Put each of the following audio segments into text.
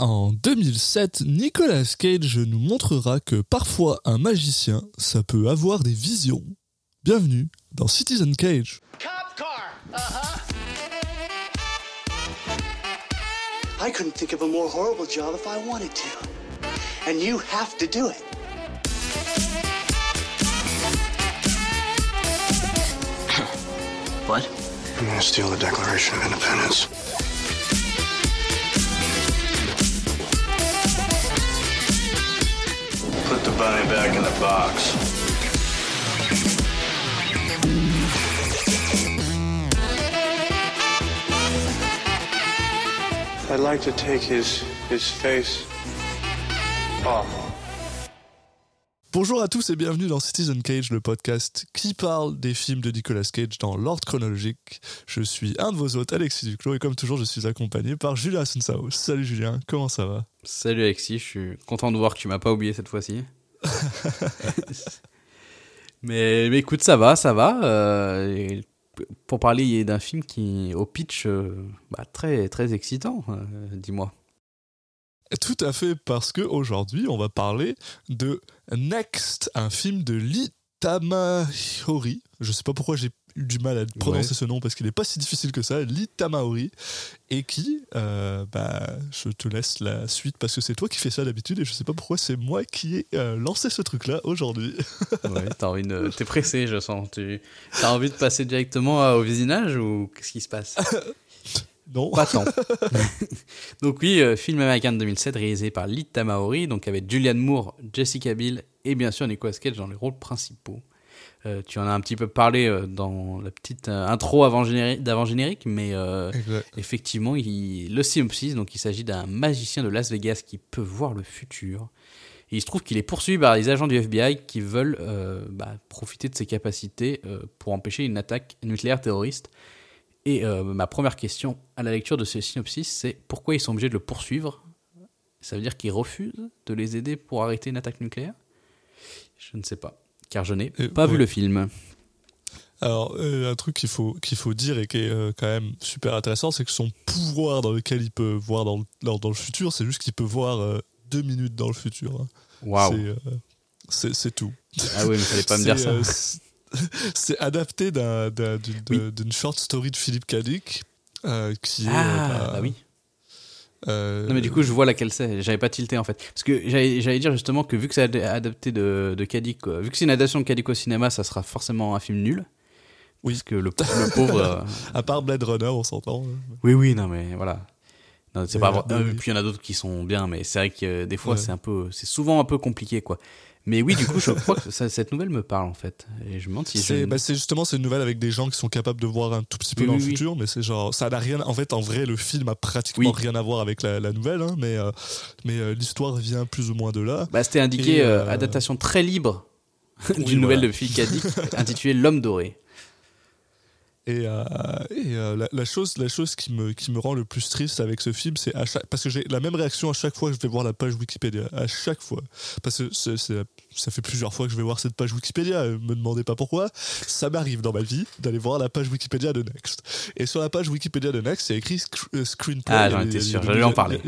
En 2007, Nicolas Cage nous montrera que parfois un magicien, ça peut avoir des visions. Bienvenue dans Citizen Cage. Cop car. Uh-huh. I couldn't think of a more horrible job if I wanted to. And you have to do it. What? I'm gonna steal the Declaration of Independence? Bunny back in the box. I'd like to take his his face off. Bonjour à tous et bienvenue dans Citizen Cage, le podcast qui parle des films de Nicolas Cage dans l'ordre chronologique. Je suis un de vos hôtes, Alexis Duclos, et comme toujours, je suis accompagné par Julien Assunção. Salut Julien, comment ça va? Salut Alexis, je suis content de voir que tu m'as pas oublié cette fois-ci. mais, mais écoute, ça va, ça va. euh, pour parler d'un film qui, au pitch, euh, bah, très, très excitant, euh, dis-moi. Tout à fait, parce que aujourd'hui, on va parler de Next, un film de Lee Tamahori. Je sais pas pourquoi j'ai eu du mal à prononcer Ouais. ce nom parce qu'il n'est pas si difficile que ça, Lee Tamahori, et qui, euh, bah, je te laisse la suite parce que c'est toi qui fais ça d'habitude et je sais pas pourquoi c'est moi qui ai euh, lancé ce truc-là aujourd'hui. Ouais, t'as envie de... T'es pressé, je sens. Tu as envie de passer directement à- au visionnage ou qu'est-ce qui se passe? Non. Pas tant. donc oui, euh, film américain de 2007 réalisé par Lee Tamaori, donc avec Julianne Moore, Jessica Biel et bien sûr Nicolas Cage dans les rôles principaux. Euh, tu en as un petit peu parlé euh, dans la petite euh, intro avant générique, d'avant générique, mais euh, effectivement, il- le synopsis, donc il s'agit d'un magicien de Las Vegas qui peut voir le futur. Et il se trouve qu'il est poursuivi par les agents du FBI qui veulent euh, bah, profiter de ses capacités euh, pour empêcher une attaque nucléaire terroriste. Et euh, ma première question à la lecture de ce synopsis, c'est pourquoi ils sont obligés de le poursuivre? Ça veut dire qu'ils refusent de les aider pour arrêter une attaque nucléaire? Je ne sais pas, car je n'ai Euh, pas vu le film. Alors, euh, un truc qu'il faut, qu'il faut dire et qui est quand même super intéressant, c'est que son pouvoir dans lequel il peut voir dans le, dans, dans le futur, c'est juste qu'il peut voir deux minutes dans le futur. hein. Waouh C'est, euh, C'est c'est tout. Ah oui, mais fallait pas me dire ça. euh, c'est- adapté d'un- d'un- d'une Oui. short story de Philippe Cadic. euh, qui est, Ah, euh, bah oui. euh, Non mais du coup je vois laquelle c'est, j'avais pas tilté en fait. Parce que j'allais dire justement que vu que c'est ad- adapté de, de euh, vu que c'est une adaptation de Kadik au cinéma, ça sera forcément un film nul. Oui. Parce que le, le pauvre... euh, à part Blade Runner, on s'entend. hein. Oui oui non mais voilà. Non, c'est pas oui. Puis il y en a d'autres qui sont bien, mais c'est vrai que des fois Ouais. c'est un peu, c'est souvent un peu compliqué quoi. Mais oui du coup je crois que ça- cette nouvelle me parle en fait. Et je me demande si C'est je... bah, c'est justement c'est une nouvelle avec des gens qui sont capables de voir un tout petit peu Oui, dans oui, le oui. futur, mais c'est genre ça n'a rien. En fait, en vrai, le film a pratiquement rien à voir avec la, la nouvelle, hein, mais euh, mais euh, l'histoire vient plus ou moins de là. Bah, c'était indiqué euh, adaptation très libre d'une nouvelle voilà. de Philippe Kadik intitulée L'homme doré. Et, euh, et, euh, la, la chose, la chose qui me, qui me rend le plus triste avec ce film, c'est à chaque, parce que j'ai la même réaction à chaque fois que je vais voir la page Wikipédia, à chaque fois. Parce que ça fait plusieurs fois que je vais voir cette page Wikipédia, euh, me demandez pas pourquoi. Ça m'arrive dans ma vie d'aller voir la page Wikipédia de Next. Et sur la page Wikipédia de Next, c'est écrit sc- screenplay. Ah, Il y a- j'en étais sûr, j'allais en parler.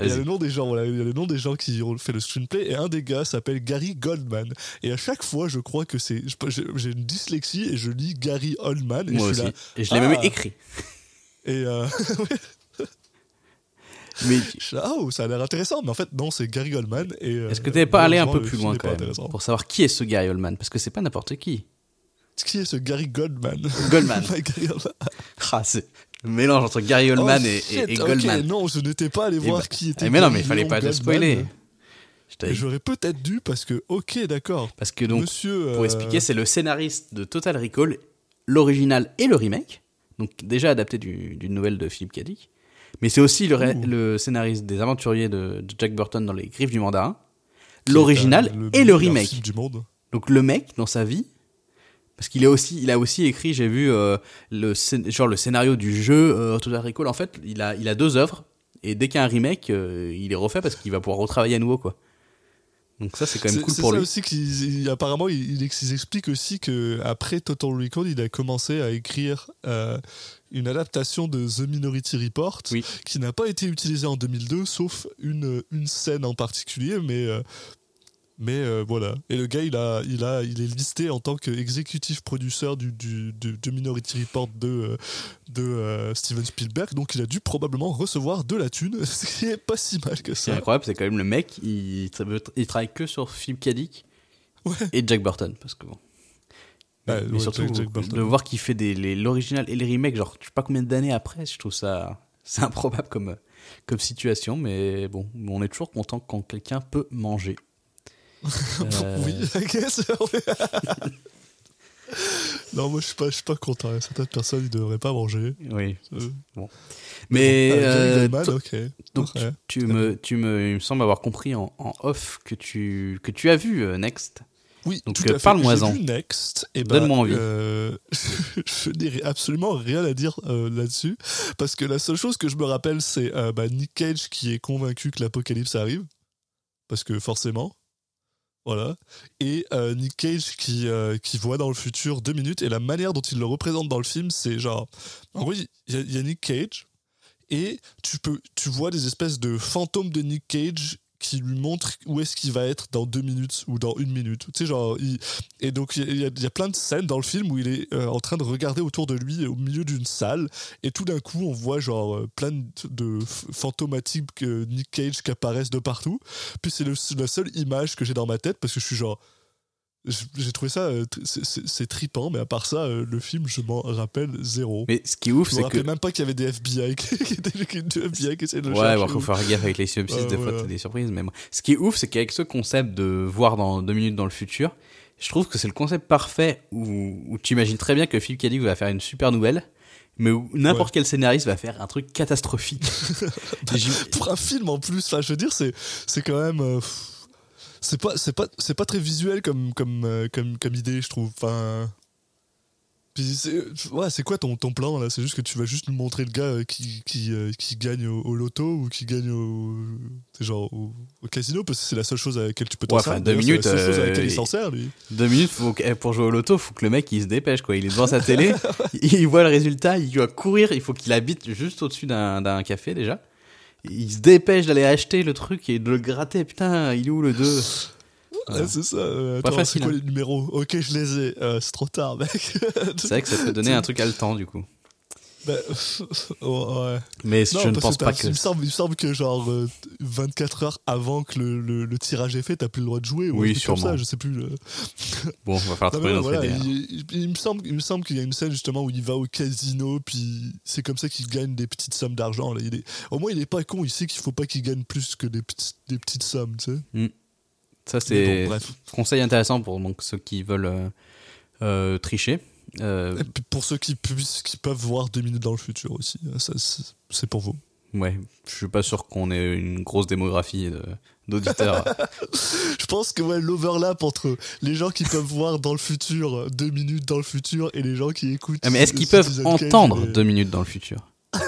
Il y a- le nom des gens, voilà, il y a le nom des gens qui ont fait le screenplay et un des gars s'appelle Gary Goldman. Et à chaque fois, je crois que c'est, j'ai une dyslexie et je lis Gary Oldman et Moi je suis aussi. là. Et je l'ai Ah. même écrit. Et euh, Mais je suis là, ah, oh, ça a l'air intéressant, mais en fait non, c'est Gary Goldman. Et euh, est-ce que t'avais pas allé un peu plus loin quand même pour savoir qui est ce Gary Oldman Parce que c'est pas n'importe qui. Qui est ce Gary Goldman? Goldman. Gary Goldman. Mélange entre Gary Oldman Oh, et, shit, et, et ok, Goldman. non, je n'étais pas allé voir bah- qui était. Mais non, mais il fallait pas te spoiler. Et J'aurais peut-être dû parce que, ok, d'accord. Parce que donc, Monsieur. pour euh, expliquer, c'est le scénariste de Total Recall, l'original et le remake. Donc déjà adapté du- d'une nouvelle de Philippe Cadic. Mais c'est aussi le, scénariste des aventuriers de, de Jack Burton dans Les Griffes du Mandarin. L'original et le remake. du monde. Donc le mec dans sa vie, parce qu'il est aussi, il a aussi écrit, j'ai vu euh, le genre le scénario du jeu euh, Total Recall. En fait, il a, il a deux œuvres et dès qu'il y a un remake, euh, il est refait parce qu'il va pouvoir retravailler à nouveau quoi. Donc ça, c'est quand même cool pour ça lui. aussi qu'ils ils- apparemment ils, ils ex- ils expliquent aussi que après Total Recall, il a commencé à écrire une adaptation de The Minority Report Oui. qui n'a pas été utilisée en 2002 sauf une, une scène en particulier mais mais euh, voilà et le gars il a il a il est listé en tant qu'exécutif producer du, du, du- de Minority Report de euh, de euh, Steven Spielberg donc il a dû probablement recevoir de la thune ce qui est pas si mal que ça incroyable, c'est quand même le mec, il, tra- il travaille que sur Philip K. Dick Ouais. et Jack Burton. Parce que bon. Mais ouais, surtout, Jack- Jack Burton. de voir qu'il fait l'original et les remakes, genre, je sais pas combien d'années après, je trouve ça. C'est improbable comme, comme situation, mais bon, on est toujours content quand quelqu'un peut manger. Euh, Oui, I guess. non, moi je suis pas, je suis pas content. Certaines personnes ils devraient pas manger. Oui. Euh, Mais. ah, euh, Jerry Goldman, to- ok. donc, tu, me, tu me, il me semble avoir compris en, en off que tu, que tu as vu euh, Next. Oui, Donc, tout euh, à fait. parle-moi-en. J'ai vu Next. Et ben, Donne-moi envie. je n'ai absolument rien à dire là-dessus. Parce que la seule chose que je me rappelle, c'est bah, Nick Cage qui est convaincu que l'apocalypse arrive. Parce que forcément. Voilà. Et euh, Nick Cage qui, euh, qui voit dans le futur deux minutes. Et la manière dont il le représente dans le film, c'est genre. En gros, il y, a- Nick Cage. Et tu vois des espèces de fantômes de Nick Cage qui lui montrent où est-ce qu'il va être dans deux minutes ou dans une minute. Tu sais, genre. et donc, il y, a- plein de scènes dans le film où il est euh, en train de regarder autour de lui au milieu d'une salle. Et tout d'un coup, on voit genre euh, plein de, fantomatiques euh, Nick Cage qui apparaissent de partout. Puis c'est la seule image que j'ai dans ma tête parce que je suis genre. J'ai trouvé ça. euh, c'est- trippant, mais à part ça, euh, le film, je m'en rappelle zéro. Mais ce qui est ouf, je me c'est que. rappelais même pas qu'il y avait des FBI qui, des FBI qui essayaient de le Ouais, bon, faut faire gaffe avec les synopsis, des fois t'as des surprises. Mais ce qui est ouf, c'est qu'avec ce concept de voir dans deux minutes dans le futur, je trouve que c'est le concept parfait où, où tu imagines très bien que Philip K. Dick va faire une super nouvelle, mais où n'importe Ouais. quel scénariste va faire un truc catastrophique. Pour un film en plus je veux dire c'est c'est quand même euh, pff, c'est pas c'est pas c'est pas très visuel comme comme euh, comme comme idée je trouve enfin puis c'est ouais c'est quoi ton, ton plan là? C'est juste que tu vas juste nous montrer le gars euh, qui qui, euh, qui gagne au, au loto ou qui gagne au genre au, au casino parce que c'est la seule chose à laquelle tu peux t'en Ouais, servir enfin, deux c'est la minutes, seule chose à laquelle il il- s'en sert lui deux minutes faut que- pour jouer au loto, faut que le mec il se dépêche quoi. Il est devant sa télé, il voit le résultat, il doit courir, il faut qu'il habite juste au-dessus d'un d'un café déjà. Il se dépêche d'aller acheter le truc et de le gratter. Putain, il est où le 2 Ouais, c'est ça euh, Pas attends, facile, c'est quoi hein. les numéros ok je les ai Euh, c'est trop tard mec C'est vrai que ça peut donner un truc haletant du coup. Bah, ouais Mais Non, je ne pense que pas que. Il me, semble, il me semble que genre euh, 24 heures avant que le, le- le tirage est fait, t'as plus le droit de jouer. ou Oui, un truc comme sûrement. ça, je sais plus. euh. Bon, va falloir trouver autre voilà, idée. il, me semble, il me semble qu'il y a une scène justement où il va au casino, puis c'est comme ça qu'il gagne des petites sommes d'argent. est, au moins, il est pas con, il sait qu'il faut pas qu'il gagne plus que des, petites- des petites sommes, tu sais. Ça, Mais c'est bon, bref. conseil intéressant pour donc, ceux qui veulent euh, euh, tricher. Euh, pour ceux qui, peuvent voir deux minutes dans le futur aussi, euh, c'est pour vous. ouais, je suis pas sûr qu'on ait une grosse démographie d'auditeurs. Je pense que ouais, l'overlap entre les gens qui peuvent voir dans le futur, euh, deux minutes dans le futur, et les gens qui écoutent. Ah, mais est-ce qu'ils peuvent entendre et- deux minutes dans le futur?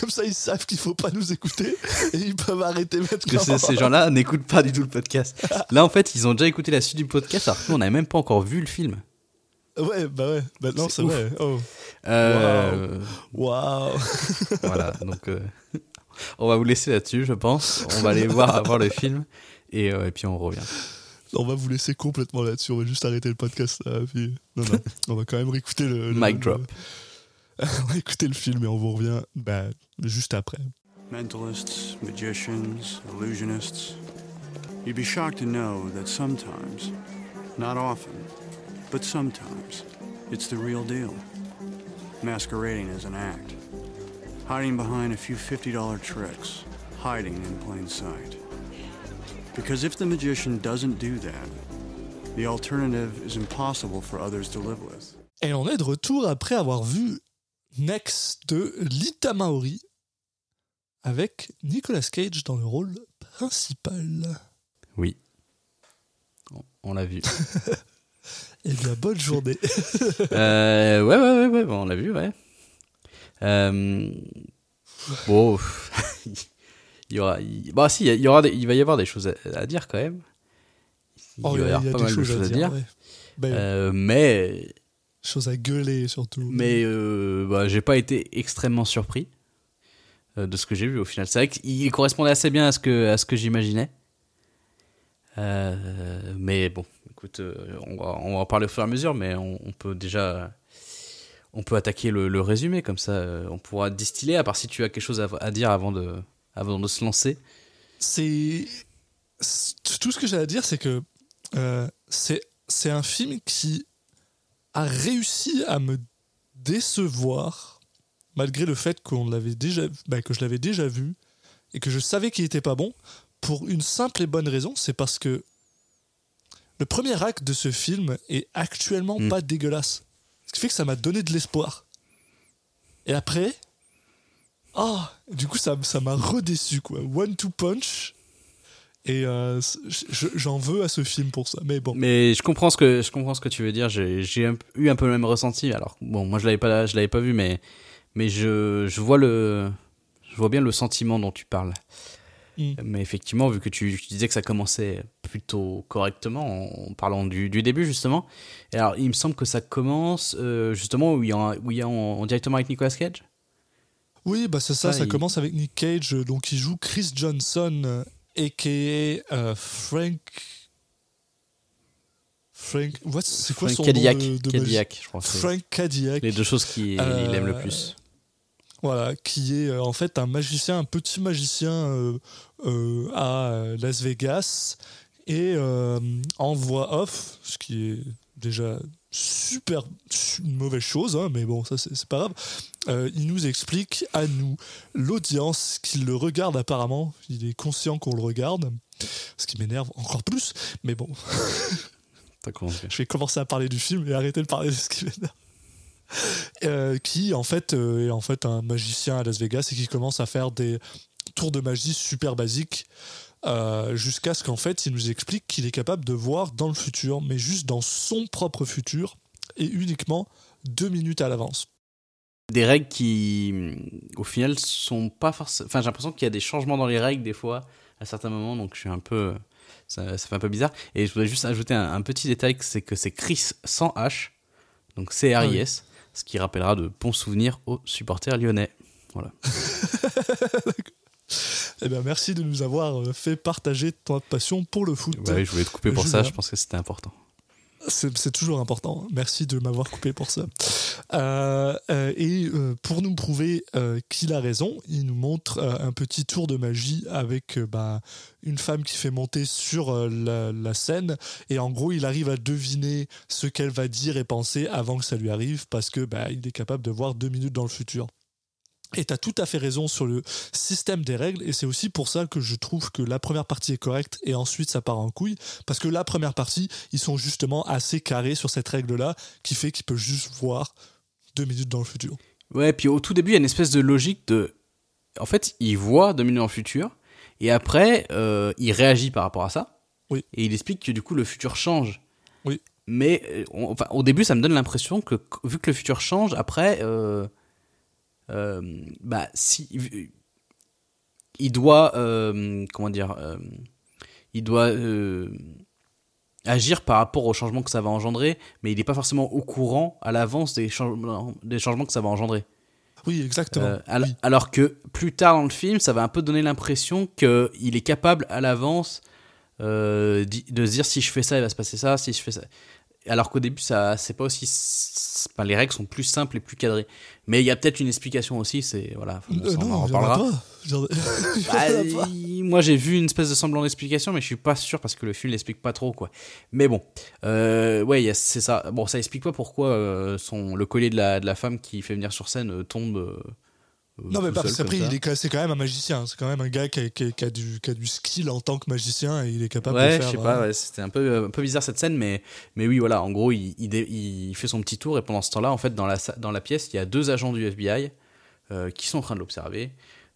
Comme ça, ils savent qu'il faut pas nous écouter et ils peuvent arrêter maintenant. ces, ces gens-là n'écoutent pas du tout le podcast. Là, en fait, ils ont déjà écouté la suite du podcast alors que nous, on n'avait même pas encore vu le film. Ouais, bah ouais. Bah non, C'est vrai. Oh. Euh, Waouh. Voilà, donc euh, on va vous laisser là-dessus, je pense. On va aller voir, voir le film et, euh, et puis on revient. On va vous laisser complètement là-dessus. On va juste arrêter le podcast. là, puis... Non, non. On va quand même réécouter le. le- Mic drop. on va écouter le film et on vous revient bah, juste après. Mentalists, magicians, illusionists. You'd be shocked to know that sometimes, not often, but sometimes, it's the real deal. Masquerading as an act. Hiding behind a few $50 tricks. Hiding in plain sight. Because if the magician doesn't do that, the alternative is impossible for others to live with. Et on est de retour après avoir vu Next de Lita Maori avec Nicolas Cage dans le rôle principal. Oui. On, on l'a vu. Eh bien, bonne journée. Euh, ouais, ouais, ouais, ouais, bon, on l'a vu, ouais. Euh, bon, il y aura, il- bah si, il y aura, des- il va y avoir des choses à, à dire quand même. Il Oh, va y avoir pas mal de choses à dire. ouais. Ben, Euh, mais Choses à gueuler surtout. mais euh, bah, j'ai pas été extrêmement surpris de ce que j'ai vu au final. C'est vrai qu'il correspondait assez bien à ce que, à ce que j'imaginais. Mais bon, euh, on, va, en parler au fur et à mesure, mais on, peut déjà. On peut attaquer le, résumé, comme ça euh, on pourra distiller, à part si tu as quelque chose à, dire avant de, avant de se lancer. c'est tout ce que j'ai à dire, c'est que euh, c'est un film qui a réussi à me décevoir malgré le fait déjà bah, que je l'avais déjà vu et que je savais qu'il était pas bon pour une simple et bonne raison, c'est parce que le premier acte de ce film est actuellement Mm. pas dégueulasse. Ce qui fait que ça m'a donné de l'espoir. Et après, ah, du coup, ça ça m'a redéçu, quoi. One two punch. Et euh, je- j'en veux à ce film pour ça. Mais bon. Mais je comprends ce que je comprends ce que tu veux dire. J'ai eu un peu le même ressenti. Alors bon, moi je l'avais pas je l'avais pas vu, mais mais je, je vois le je vois bien le sentiment dont tu parles. Mais effectivement, vu que tu, tu disais que ça commençait plutôt correctement en, en parlant du, du début justement. Et alors il me semble que ça commence euh, justement où il y a où il y a en, en directement avec Nicolas Cage? Oui, bah c'est ça. Ah, ça il- commence avec Nick Cage, euh, donc il joue Chris Johnson, euh, a.k.a. euh, Frank. Frank. what- C'est quoi Frank son Cadillac, nom de, Cadillac, je crois. Frank Cadillac. Les deux choses qu'il Euh, aime le plus. Voilà, qui est euh, en fait un magicien, un petit magicien euh, euh, à Las Vegas et en voix off, ce qui est déjà super su- une mauvaise chose, hein, mais bon, ça c'est c'est pas grave. Euh, il nous explique à nous, l'audience, qu'il le regarde apparemment. Il est conscient qu'on le regarde, ce qui m'énerve encore plus, mais bon, T'as commencé. je vais commencer à parler du film et arrêter de parler de ce qui m'énerve. Euh, qui en fait euh, est en fait un magicien à Las Vegas et qui commence à faire des tours de magie super basiques euh, jusqu'à ce qu'en fait il nous explique qu'il est capable de voir dans le futur, mais juste dans son propre futur et uniquement deux minutes à l'avance. des règles qui, au final, sont pas forcément. Enfin, j'ai l'impression qu'il y a des changements dans les règles des fois, à certains moments, donc je suis un peu. Ça, ça fait un peu bizarre. Et je voudrais juste ajouter un, un petit détail c'est que c'est Chris sans H, donc C-R-I-S, ce qui rappellera de bons souvenirs aux supporters lyonnais. Voilà. Eh bien, merci de nous avoir euh, fait partager ton passion pour le foot. Bah oui, je voulais te couper pour ça, je pense que c'était important. C'est toujours important. Merci de m'avoir coupé pour ça. Euh, euh, et euh, pour nous prouver qu'il a raison, il nous montre un petit tour de magie avec bah, une femme qui fait monter sur la, la scène. Et en gros, il arrive à deviner ce qu'elle va dire et penser avant que ça lui arrive parce que bah, il est capable de voir deux minutes dans le futur. Et tu as tout à fait raison sur le système des règles, et c'est aussi pour ça que je trouve que la première partie est correcte et ensuite ça part en couille, parce que la première partie, ils sont justement assez carrés sur cette règle-là, qui fait qu'il peut juste voir deux minutes dans le futur. Ouais, puis au tout début, il y a une espèce de logique de. En fait, il voit deux minutes dans le futur, et après, euh, il réagit par rapport à ça. Oui. Et il explique que du coup, le futur change. Oui. Mais euh, on- enfin, au début, ça me donne l'impression que, qu- vu que le futur change, après, euh, bah, si. Il doit. euh, comment dire euh, Il doit. euh, agir par rapport au changement que ça va engendrer, mais il n'est pas forcément au courant à l'avance des, changements- des changements que ça va engendrer. Oui, exactement. Euh, al- Oui. Alors que plus tard dans le film, ça va un peu donner l'impression qu'il est capable à l'avance euh, de se dire si je fais ça, il va se passer ça, si je fais ça. Alors qu'au début, ça, c'est pas aussi. enfin, les règles sont plus simples et plus cadrées. Mais il y a peut-être une explication aussi. C'est voilà. Euh, on en non, il y en a reparlera. pas. Il y en a- il y en Bah, moi j'ai vu une espèce de semblant d'explication, mais je suis pas sûr parce que le film l'explique pas trop quoi. Mais bon, euh, ouais, c'est ça. Bon, ça explique pas pourquoi euh, son le collier de la, de la femme qui fait venir sur scène euh, tombe. Euh, Non, mais parce qu'après, il est, c'est quand même un magicien. C'est quand même un gars qui a, qui a- qui a du, qui a du skill en tant que magicien et il est capable Ouais, de faire. je sais pas, euh, ouais, c'était un peu, un peu bizarre cette scène, mais, mais oui, voilà, en gros, il, il, fait son petit tour et pendant ce temps-là, en fait, dans la, dans la pièce, il y a deux agents du FBI euh, qui sont en train de l'observer.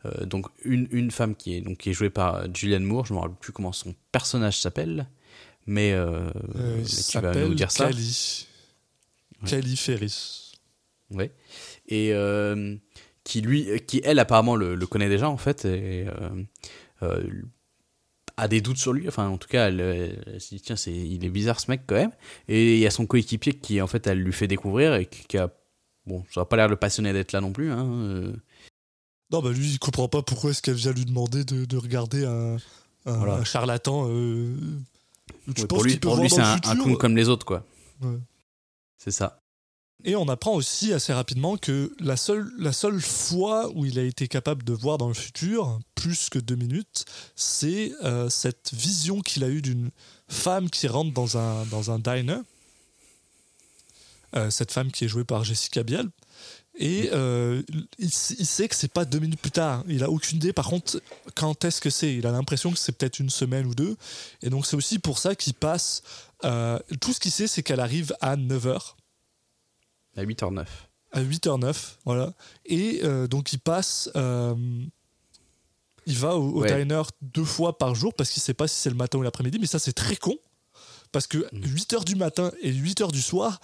Euh, donc, une, une femme qui est, donc, qui est jouée par Julianne Moore, je ne me rappelle plus comment son personnage s'appelle, mais, euh, mais tu vas nous dire ça. Cali. Ouais. Cali Ferris. Ouais. Et qui lui, qui elle apparemment le, le connaît déjà en fait et euh, euh, a des doutes sur lui. Enfin, en tout cas, elle, elle se dit tiens, c'est, il est bizarre ce mec quand même. Et il y a son coéquipier qui en fait, elle lui fait découvrir et qui, a bon, ça n'a pas l'air de le passionner d'être là non plus. Hein, euh. Non, bah lui, il comprend pas pourquoi est-ce qu'elle vient lui demander de, de regarder un, un, Voilà. un charlatan. euh, tu Ouais, penses pour lui, pour c'est un, un clown comme les autres quoi. Ouais. C'est ça. Et on apprend aussi assez rapidement que la seule, la seule fois où il a été capable de voir dans le futur, plus que deux minutes, c'est euh, cette vision qu'il a eue d'une femme qui rentre dans un, dans un diner. Euh, cette femme qui est jouée par Jessica Biel. Et euh, il, il sait que c'est pas deux minutes plus tard. Il a aucune idée, par contre, quand est-ce que c'est. Il a l'impression que c'est peut-être une semaine ou deux. Et donc, c'est aussi pour ça qu'il passe. tout ce qu'il sait, c'est qu'elle arrive à 9h À 8h09. à 8h09, voilà. Et euh, donc il passe, euh, il va au, au Ouais. diner deux fois par jour parce qu'il sait pas si c'est le matin ou l'après-midi, mais ça c'est très con parce que Mm. 8h du matin et 8h du soir,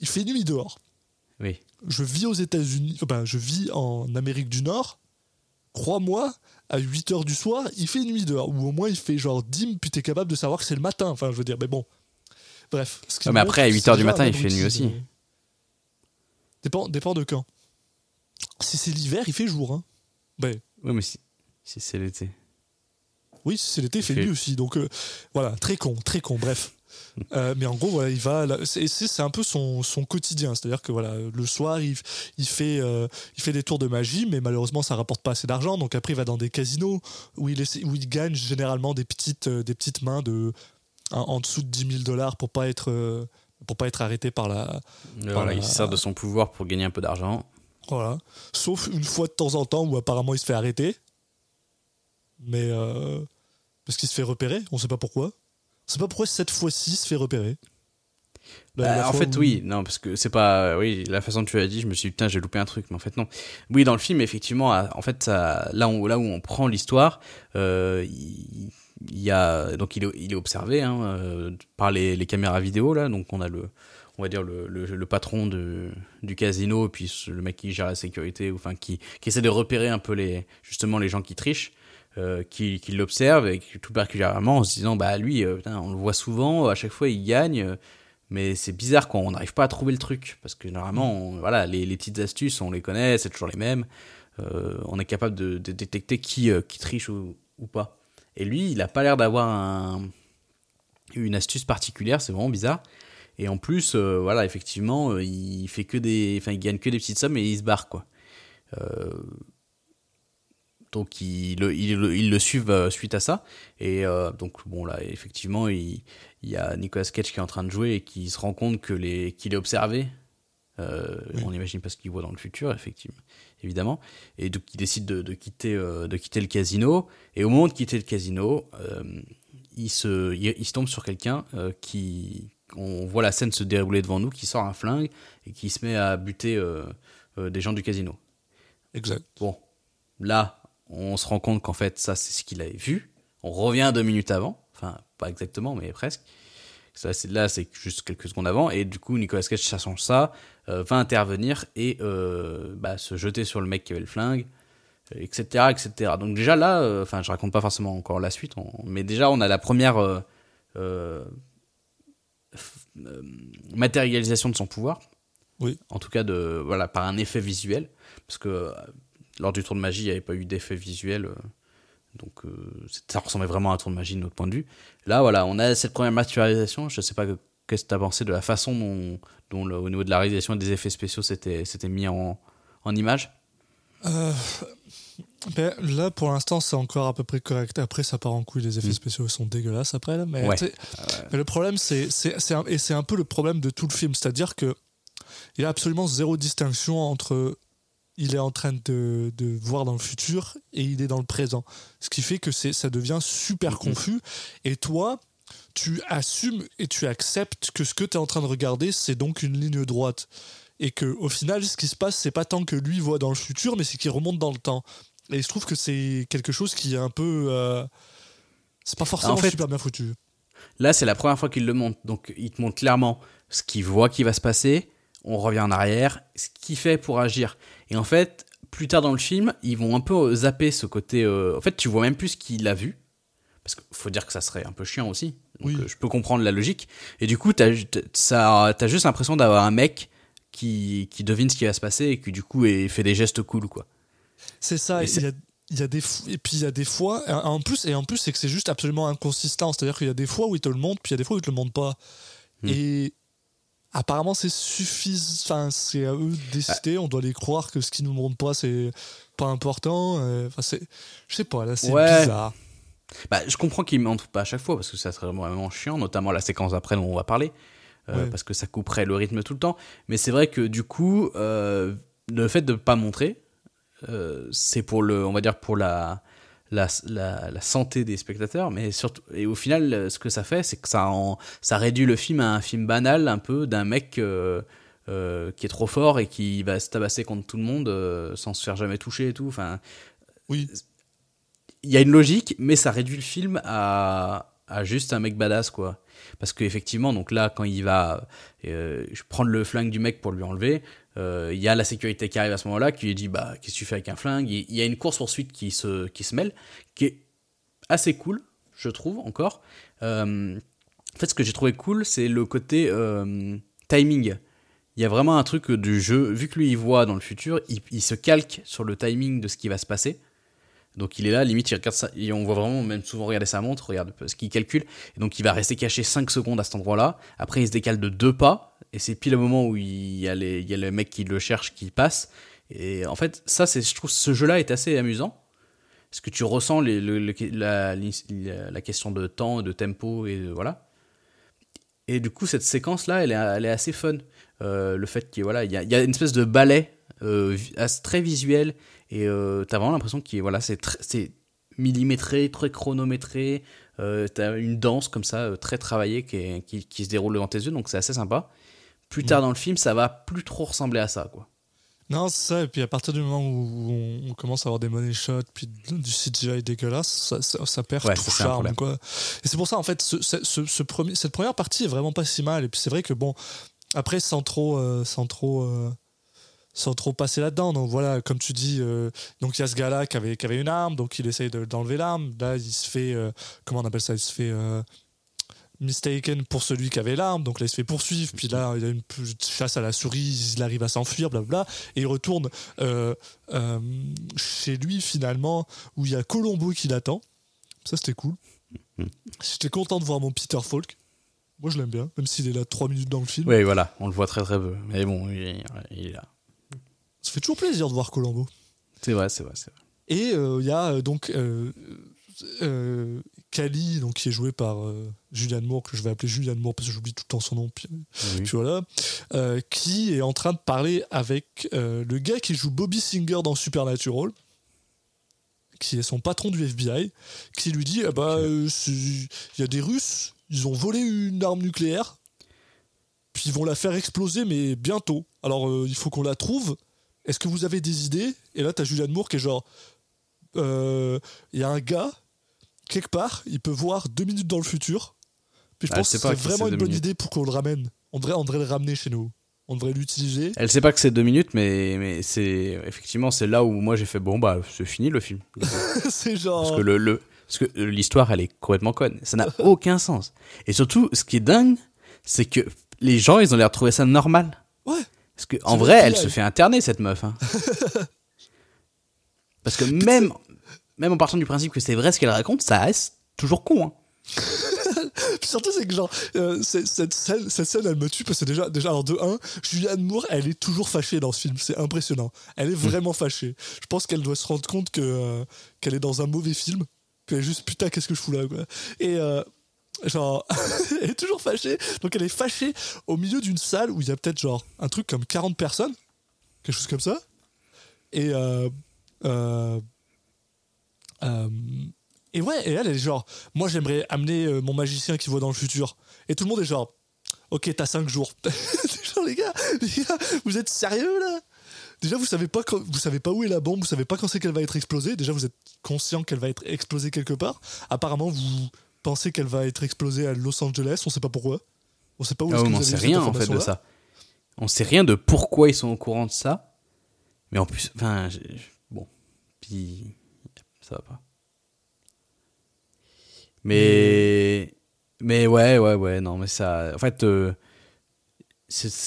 il fait nuit dehors. Oui. Je vis aux États-Unis, enfin, je vis en Amérique du Nord. Crois-moi, à 8h du soir, il fait nuit dehors. Ou au moins, il fait genre dim, puis t'es capable de savoir que c'est le matin. Enfin, je veux dire, mais bon. Bref. ce Ouais, mais après, à que 8 c'est heures du déjà matin, il fait nuit aussi. Dépend, dépend de quand. Si c'est l'hiver, il fait jour. Hein. Ben, Oui, mais si, si c'est l'été. oui, si c'est l'été, il fait fait- nuit aussi. Donc euh, voilà, très con, très con, bref. Euh, mais en gros, voilà, il va. C'est un peu son, son quotidien. C'est-à-dire que voilà, le soir, il, il, fait, euh, il fait des tours de magie, mais malheureusement, ça rapporte pas assez d'argent. Donc après, il va dans des casinos où il, essaie- où il gagne généralement des petites, des petites mains de, en, en dessous de 10 000 dollars pour pas être. Euh, pour pas être arrêté par la, Voilà, il se sert de son pouvoir pour gagner un peu d'argent. Voilà. Sauf une fois de temps en temps où apparemment il se fait arrêter. Mais. euh, parce qu'il se fait repérer, on sait pas pourquoi. On sait pas pourquoi cette fois-ci il se fait repérer. La- Bah, la en fait, où- oui, non, parce que c'est pas. Oui, la façon dont tu l'as dit, je me suis dit, putain, j'ai loupé un truc, mais en fait, non. Oui, dans le film, effectivement, en fait, ça, là, où, là où on prend l'histoire, euh, il, il y a. Donc, il est, observé hein, euh, par les, caméras vidéo, là. Donc, on a le. On va dire le, patron du casino, puis le mec qui gère la sécurité, ou enfin qui, essaie de repérer un peu les, justement les gens qui trichent, euh, qui, qui l'observent, et tout particulièrement en se disant, bah lui, euh, on le voit souvent, à chaque fois il gagne, mais c'est bizarre quand on n'arrive pas à trouver le truc parce que généralement on- voilà les, petites astuces on les connaît c'est toujours les mêmes on est capable de, détecter qui triche ou pas et lui il a pas l'air d'avoir un, une astuce particulière c'est vraiment bizarre. Et en plus euh, voilà effectivement euh, il fait que des enfin il gagne que des petites sommes et il se barre quoi. Euh, donc ils le, ils, le- ils le suivent suite à ça. Et donc bon là effectivement il, il y a Nicolas Cage qui est en train de jouer et qui se rend compte que les qu'il est observé. On imagine parce qu'il voit dans le futur effectivement évidemment et donc il décide de, de quitter euh, de quitter le casino et au moment de quitter le casino euh, il se il, il se tombe sur quelqu'un euh, qui on voit la scène se dérouler devant nous qui sort un flingue et qui se met à buter des gens du casino Exact. Bon, là, on se rend compte qu'en fait, ça, c'est ce qu'il avait vu. On revient deux minutes avant. Enfin, pas exactement, mais presque. Ça, là, c'est juste quelques secondes avant. Et du coup, Nicolas Cage, ça, euh, va intervenir et euh, bah, se jeter sur le mec qui avait le flingue, etc. etc. Donc déjà là, euh, enfin, je raconte pas forcément encore la suite, on- mais déjà, on a la première euh, euh, euh, matérialisation de son pouvoir. Oui. En tout cas, de, voilà, par un effet visuel. Parce que euh, lors du tour de magie, il n'y avait pas eu d'effet visuel. euh, donc euh, ça ressemblait vraiment à un tour de magie de notre point de vue. Là, voilà, on a cette première matérialisation. Je sais pas que- qu'est-ce que tu as pensé de la façon dont, dont le- au niveau de la réalisation et des effets spéciaux, c'était mis en, en image? Euh, ben, là, pour l'instant, c'est encore à peu près correct. Après, ça part en couille. Les effets Mm. spéciaux sont dégueulasses après. Là, mais, Ouais. le problème, c'est, et c'est un peu le problème de tout le film. C'est-à-dire que il y a absolument zéro distinction entre il est en train de, de voir dans le futur et il est dans le présent. Ce qui fait que ça devient super confus. Et toi, tu assumes et tu acceptes que ce que tu es en train de regarder, c'est donc une ligne droite. Et que au final, ce qui se passe, c'est pas tant que lui voit dans le futur, mais c'est qu'il remonte dans le temps. Et je trouve que c'est quelque chose qui est un peu. euh, c'est pas forcément En fait, super bien foutu. Là, c'est la première fois qu'il le montre. Donc, il te montre clairement ce qu'il voit qui va se passer. On revient en arrière, ce qu'il fait pour agir. Et en fait, plus tard dans le film, ils vont un peu zapper ce côté. euh, en fait, tu vois même plus ce qu'il a vu. Parce qu'il faut dire que ça serait un peu chiant aussi. Donc, Oui. euh, je peux comprendre la logique. Et du coup, t'as t'as juste l'impression d'avoir un mec qui, qui devine ce qui va se passer et qui, du coup, est- fait des gestes cool, quoi. C'est ça. Et Il c'est- y a, il y a des et puis il y a des fois en plus et en plus c'est que c'est juste absolument inconsistant. C'est-à-dire qu'il y a des fois où il te le montre puis il y a des fois où il te le montre pas. Hmm. Et apparemment c'est suffisant. Enfin c'est à eux de décider. On doit les croire que ce qu'ils nous montrent pas c'est pas important. Euh, Enfin c'est je sais pas là c'est Ouais. bizarre. Bah, je comprends qu'il ne montre pas à chaque fois parce que ça serait vraiment chiant, notamment la séquence après dont on va parler, euh, Ouais. parce que ça couperait le rythme tout le temps. Mais c'est vrai que du coup, euh, le fait de ne pas montrer, euh, c'est pour le, on va dire pour la, la, la, la santé des spectateurs, mais surtout, et au final, ce que ça fait, c'est que ça, en- ça réduit le film à un film banal, un peu d'un mec euh, euh, qui est trop fort et qui va se tabasser contre tout le monde euh, sans se faire jamais toucher et tout. Enfin, Oui. Il y a une logique, mais ça réduit le film à, juste un mec badass, quoi. Parce qu'effectivement, donc là, quand il va euh, prendre le flingue du mec pour lui enlever, euh, il y a la sécurité qui arrive à ce moment-là, qui lui dit Bah, qu'est-ce que tu fais avec un flingue? Il y a une course-poursuite qui se, qui se mêle, qui est assez cool, je trouve, encore. Euh, en fait, ce que j'ai trouvé cool, c'est le côté timing. Il y a vraiment un truc du jeu, vu que lui il voit dans le futur, il, il se calque sur le timing de ce qui va se passer. Donc il est là, limite il regarde ça, on voit vraiment même souvent regarder sa montre, regarde ce qu'il calcule, et donc il va rester caché 5 secondes à cet endroit-là, après il se décale de deux pas, et c'est pile le moment où il y, a le mec qui le cherche qui passe, et en fait ça je trouve ce jeu-là est assez amusant, parce que tu ressens la, question de temps, de tempo, et de- voilà. Et du coup cette séquence-là elle est, assez fun, Euh, le fait qu'il y a, une espèce de ballet euh, très visuel, et euh, t'as vraiment l'impression qu'il voilà, c'est tr- c'est millimétré, très chronométré. Euh, t'as une danse comme ça, euh, très travaillée, qui, est- qui, qui se déroule devant tes yeux, donc c'est assez sympa. Plus tard dans le film, ça va plus trop ressembler à ça, quoi. Non, c'est ça. Et puis à partir du moment où on, commence à avoir des money shots, puis du CGI dégueulasse, ça, ça, ça perd Ouais, tout charme. Quoi. Et c'est pour ça, en fait, ce, ce- ce- ce premier, cette première partie est vraiment pas si mal. Et puis c'est vrai que, bon, après, sans trop. euh, sans trop euh, sans trop passer là-dedans. Donc voilà, comme tu dis, euh, donc il y a ce gars-là qui avait, qui avait une arme, donc il essaye de- d'enlever l'arme. Là, il se fait, euh, comment on appelle ça Il se fait euh, mistaken pour celui qui avait l'arme, donc là il se fait poursuivre. Puis là, il a une chasse à la souris, il arrive à s'enfuir, blablabla, et il retourne chez lui finalement, où il y a Colombo qui l'attend. Ça, c'était cool. J'étais content de voir mon Peter Falk. Moi, je l'aime bien, même s'il est là 3 minutes dans le film. Oui, voilà, on le voit très très peu. Mais bon, il, il est là. Ça fait toujours plaisir de voir Colombo. C'est vrai, c'est vrai, c'est vrai. Et euh, il y a euh, donc euh, euh, Kali, donc, qui est joué par euh, Julianne Moore, que je vais appeler Julianne Moore parce que j'oublie tout le temps son nom. Puis, Oui. puis voilà. Euh, qui est en train de parler avec euh, le gars qui joue Bobby Singer dans Supernatural, qui est son patron du FBI, qui lui dit eh bah, euh, il y a des Russes, ils ont volé une arme nucléaire, puis ils vont la faire exploser, mais bientôt. Alors euh, il faut qu'on la trouve. Est-ce que vous avez des idées? Et là, t'as Julianne Moore qui est genre euh, il y a un gars, quelque part, il peut voir deux minutes dans le futur. Puis je Ah, pense que c'est vraiment une bonne minutes. idée pour qu'on le ramène. On devrait, on devrait le ramener chez nous. On devrait l'utiliser. Elle sait pas que c'est deux minutes, mais, mais c'est effectivement c'est là où moi j'ai fait bon bah c'est fini le film. c'est genre. Parce que le, le- parce que l'histoire elle est complètement conne. Ça n'a aucun sens. Et surtout, ce qui est dingue, c'est que les gens ils ont l'air de trouver ça normal. Parce que en vrai, elle se fait interner cette meuf. hein. Parce que même même en partant du principe que c'est vrai ce qu'elle raconte, ça reste toujours con. hein. Puis surtout, c'est que genre, euh, cette, scène, cette scène, elle me tue parce que déjà, déjà alors de 1, Julianne Moore, elle est toujours fâchée dans ce film. C'est impressionnant. Elle est vraiment fâchée. Je pense qu'elle doit se rendre compte que, euh, qu'elle est dans un mauvais film. Qu'elle est juste putain, qu'est-ce que je fous là, quoi. Et euh, genre, elle est toujours fâchée. Donc elle est fâchée au milieu d'une salle où il y a peut-être genre un truc comme 40 personnes. Quelque chose comme ça. Et euh, euh, euh, et ouais, et elle, est genre, moi j'aimerais amener euh, mon magicien qui voit dans le futur. Et tout le monde est genre, ok, t'as 5 jours. Genre, les gars, vous êtes sérieux là? Déjà, vous savez pas vous savez pas où est la bombe, vous savez pas quand c'est qu'elle va être explosée. Déjà, vous êtes conscient qu'elle va être explosée quelque part. Apparemment, vous pensez qu'elle va être explosée à Los Angeles, on sait pas pourquoi. On sait pas où Ah, on sait rien en fait de ça. On sait rien de pourquoi ils sont au courant de ça. Mais en plus, enfin, bon, puis ça va pas. Mais, mais ouais, ouais, ouais, non, mais ça, en fait, euh,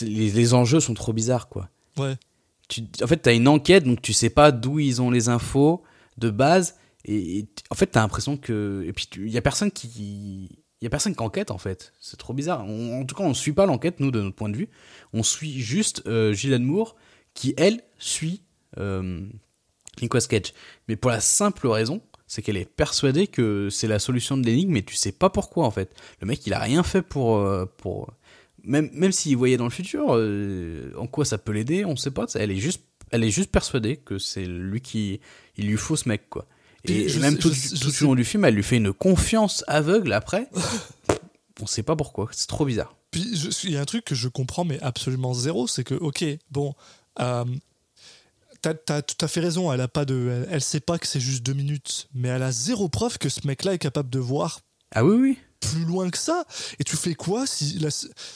les, les enjeux sont trop bizarres, quoi. Ouais. Tu, en fait, t'as une enquête, donc tu sais pas d'où ils ont les infos de base, et, en fait, t'as l'impression que, et puis il y a personne qui, il y a personne qui enquête en fait. C'est trop bizarre. En tout cas, on suit pas l'enquête nous de notre point de vue. On suit juste euh, Gillian Moore qui elle suit euh, Nicolas Cage. Mais pour la simple raison, c'est qu'elle est persuadée que c'est la solution de l'énigme, mais tu sais pas pourquoi en fait. Le mec, il a rien fait pour euh, pour même même s'il voyait dans le futur, euh, en quoi ça peut l'aider, on sait pas. Elle est juste elle est juste persuadée que c'est lui qui il lui faut ce mec quoi. Et, je même tout, je- tout au long du film, elle lui fait une confiance aveugle après. on sait pas pourquoi. C'est trop bizarre. Puis il y a un truc que je comprends, mais absolument zéro, c'est que, ok, bon, euh, t'as as tout à fait raison, elle a pas de, elle, elle sait pas que c'est juste deux minutes, mais elle a zéro preuve que ce mec-là est capable de voir Ah oui oui. plus loin que ça. Et tu fais quoi si, la-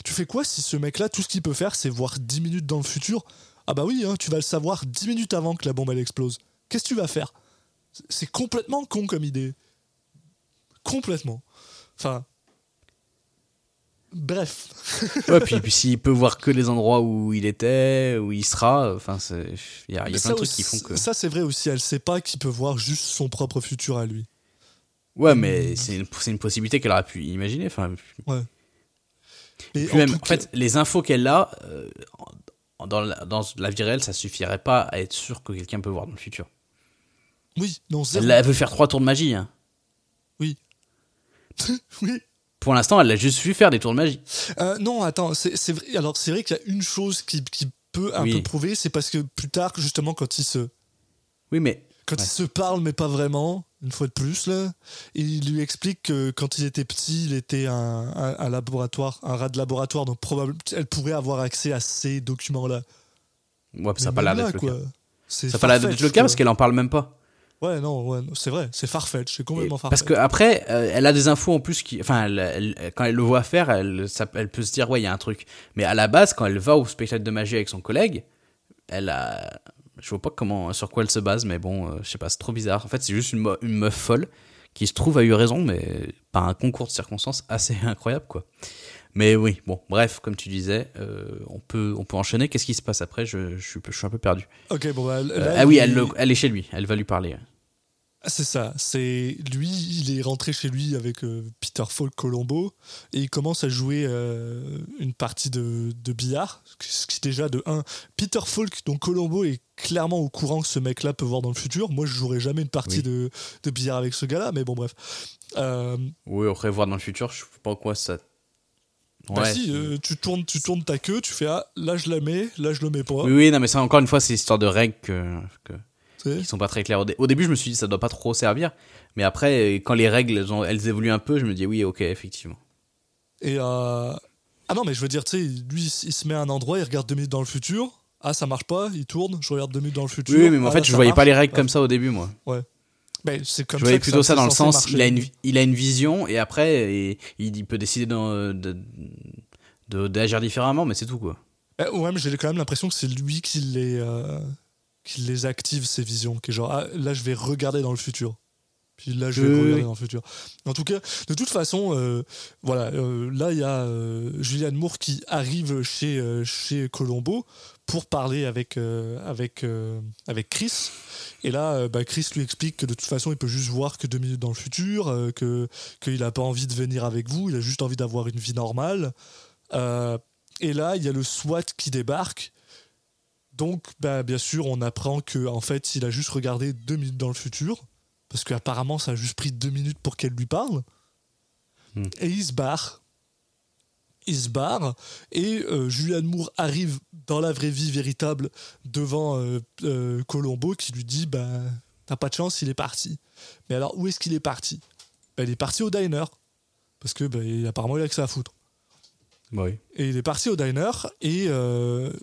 tu fais quoi si ce mec-là, tout ce qu'il peut faire, c'est voir 10 minutes dans le futur? Ah bah oui, hein, tu vas le savoir 10 minutes avant que la bombe elle explose. Qu'est-ce que tu vas faire? C'est complètement con comme idée. Complètement. Enfin. Bref. Ouais, puis, puis s'il peut voir que les endroits où il était, où il sera, enfin, il y a, y plein de trucs qui font que. Ça, c'est vrai aussi. Elle sait pas qu'il peut voir juste son propre futur à lui. Ouais, mais c'est une, possibilité qu'elle aurait pu imaginer. Enfin, Ouais. Et puis même, en fait, les infos qu'elle a, euh, en- dans, la, dans la vie réelle, ça suffirait pas à être sûr que quelqu'un peut voir dans le futur. Oui, non, zéro. Elle, elle veut faire trois tours de magie. Hein. Oui. oui. Pour l'instant, elle l'a juste vu faire des tours de magie. Euh, non, attends, c'est vrai. Alors, c'est vrai qu'il y a une chose qui, qui peut un Oui. peu prouver, c'est parce que plus tard, justement, quand ils se, Oui, mais quand Ouais. ils se parlent, mais pas vraiment, une fois de plus, là, il lui explique que quand il était petit, il était un, un- un laboratoire, un rat de laboratoire, donc probablement, elle pourrait avoir accès à ces documents-là. ouais, ça n'a pas l'air d'être le cas. Ça n'a pas l'air d'être le cas parce qu'elle en parle même pas. Ouais, non, ouais, c'est vrai, c'est farfetch, c'est complètement Et- farfetch. Parce que après, euh, elle a des infos en plus qui, enfin, elle- elle- quand elle le voit faire, elle, ça- elle peut se dire ouais, il y a un truc. Mais à la base, quand elle va au spectacle de magie avec son collègue, elle a, je vois pas comment, sur quoi elle se base, mais bon, euh, je sais pas, c'est trop bizarre. En fait, c'est juste une, meuf folle qui se trouve a eu raison, mais par un concours de circonstances assez incroyable, quoi. Mais oui, bon, bref, comme tu disais, euh, on peut, on peut enchaîner. Qu'est-ce qui se passe après? Je, je, suis, je suis un peu perdu. Ok, bon, bah, là, Euh, ah oui, il- elle, le- elle est chez lui. Elle va lui parler. C'est ça, c'est lui, il est rentré chez lui avec euh, Peter Falk Colombo et il commence à jouer euh, une partie de, de billard, ce qui déjà de 1. Peter Falk, donc Colombo, est clairement au courant que ce mec-là peut voir dans le futur. Moi, je jouerais jamais une partie Oui. de, de billard avec ce gars-là, mais bon, bref. Euh, Oui, après voir dans le futur, je sais pas quoi ça. bah Ouais. si, euh, tu, tournes, tu tournes ta queue, tu fais Ah, là je la mets, là je le mets pas. Oui, oui, non, mais ça, encore une fois, c'est histoire de règles que. Qui sont pas très claires. Au, dé- au début, je me suis dit, ça doit pas trop servir. Mais après, quand les règles, elles, ont- elles évoluent un peu, je me dis, oui, ok, effectivement. Et euh, ah non, mais je veux dire, tu sais, lui, il se met à un endroit, il regarde deux minutes dans le futur. Ah, ça marche pas, il tourne, je regarde deux minutes dans le futur. Oui, mais en Ah, fait, là, je voyais marche. pas les règles Ouais. comme ça au début, moi. Ben, c'est comme je voyais plutôt ça dans le sens, il a, une, il a une vision, et après, et- il peut décider d'agir différemment, mais c'est tout, quoi. Eh, ouais, mais j'ai quand même l'impression que c'est lui qui les, euh, qui les active, ces visions. Qui est genre, ah, là, je vais regarder dans le futur. Puis là, je vais Oui, regarder dans le futur. En tout cas, de toute façon, euh, voilà, euh, là, il y a euh, Julianne Moore qui arrive chez, chez Colombo pour parler avec, avec, avec Chris. Et là, bah, Chris lui explique que de toute façon, il peut juste voir que deux minutes dans le futur, que qu'il n'a pas envie de venir avec vous, il a juste envie d'avoir une vie normale. Et là, il y a le SWAT qui débarque. Donc, bah, bien sûr, on apprend que en fait, il a juste regardé deux minutes dans le futur, parce qu'apparemment, ça a juste pris deux minutes pour qu'elle lui parle. Hmm. Et il se barre. Il se barre et euh, Julianne Moore arrive dans la vraie vie véritable devant euh, euh, Colombo qui lui dit bah t'as pas de chance, il est parti. Mais alors où est-ce qu'il est parti? Bah, Il est parti au diner parce que bah, il- apparemment il a que ça à foutre. Oui. Et il est parti au diner et euh,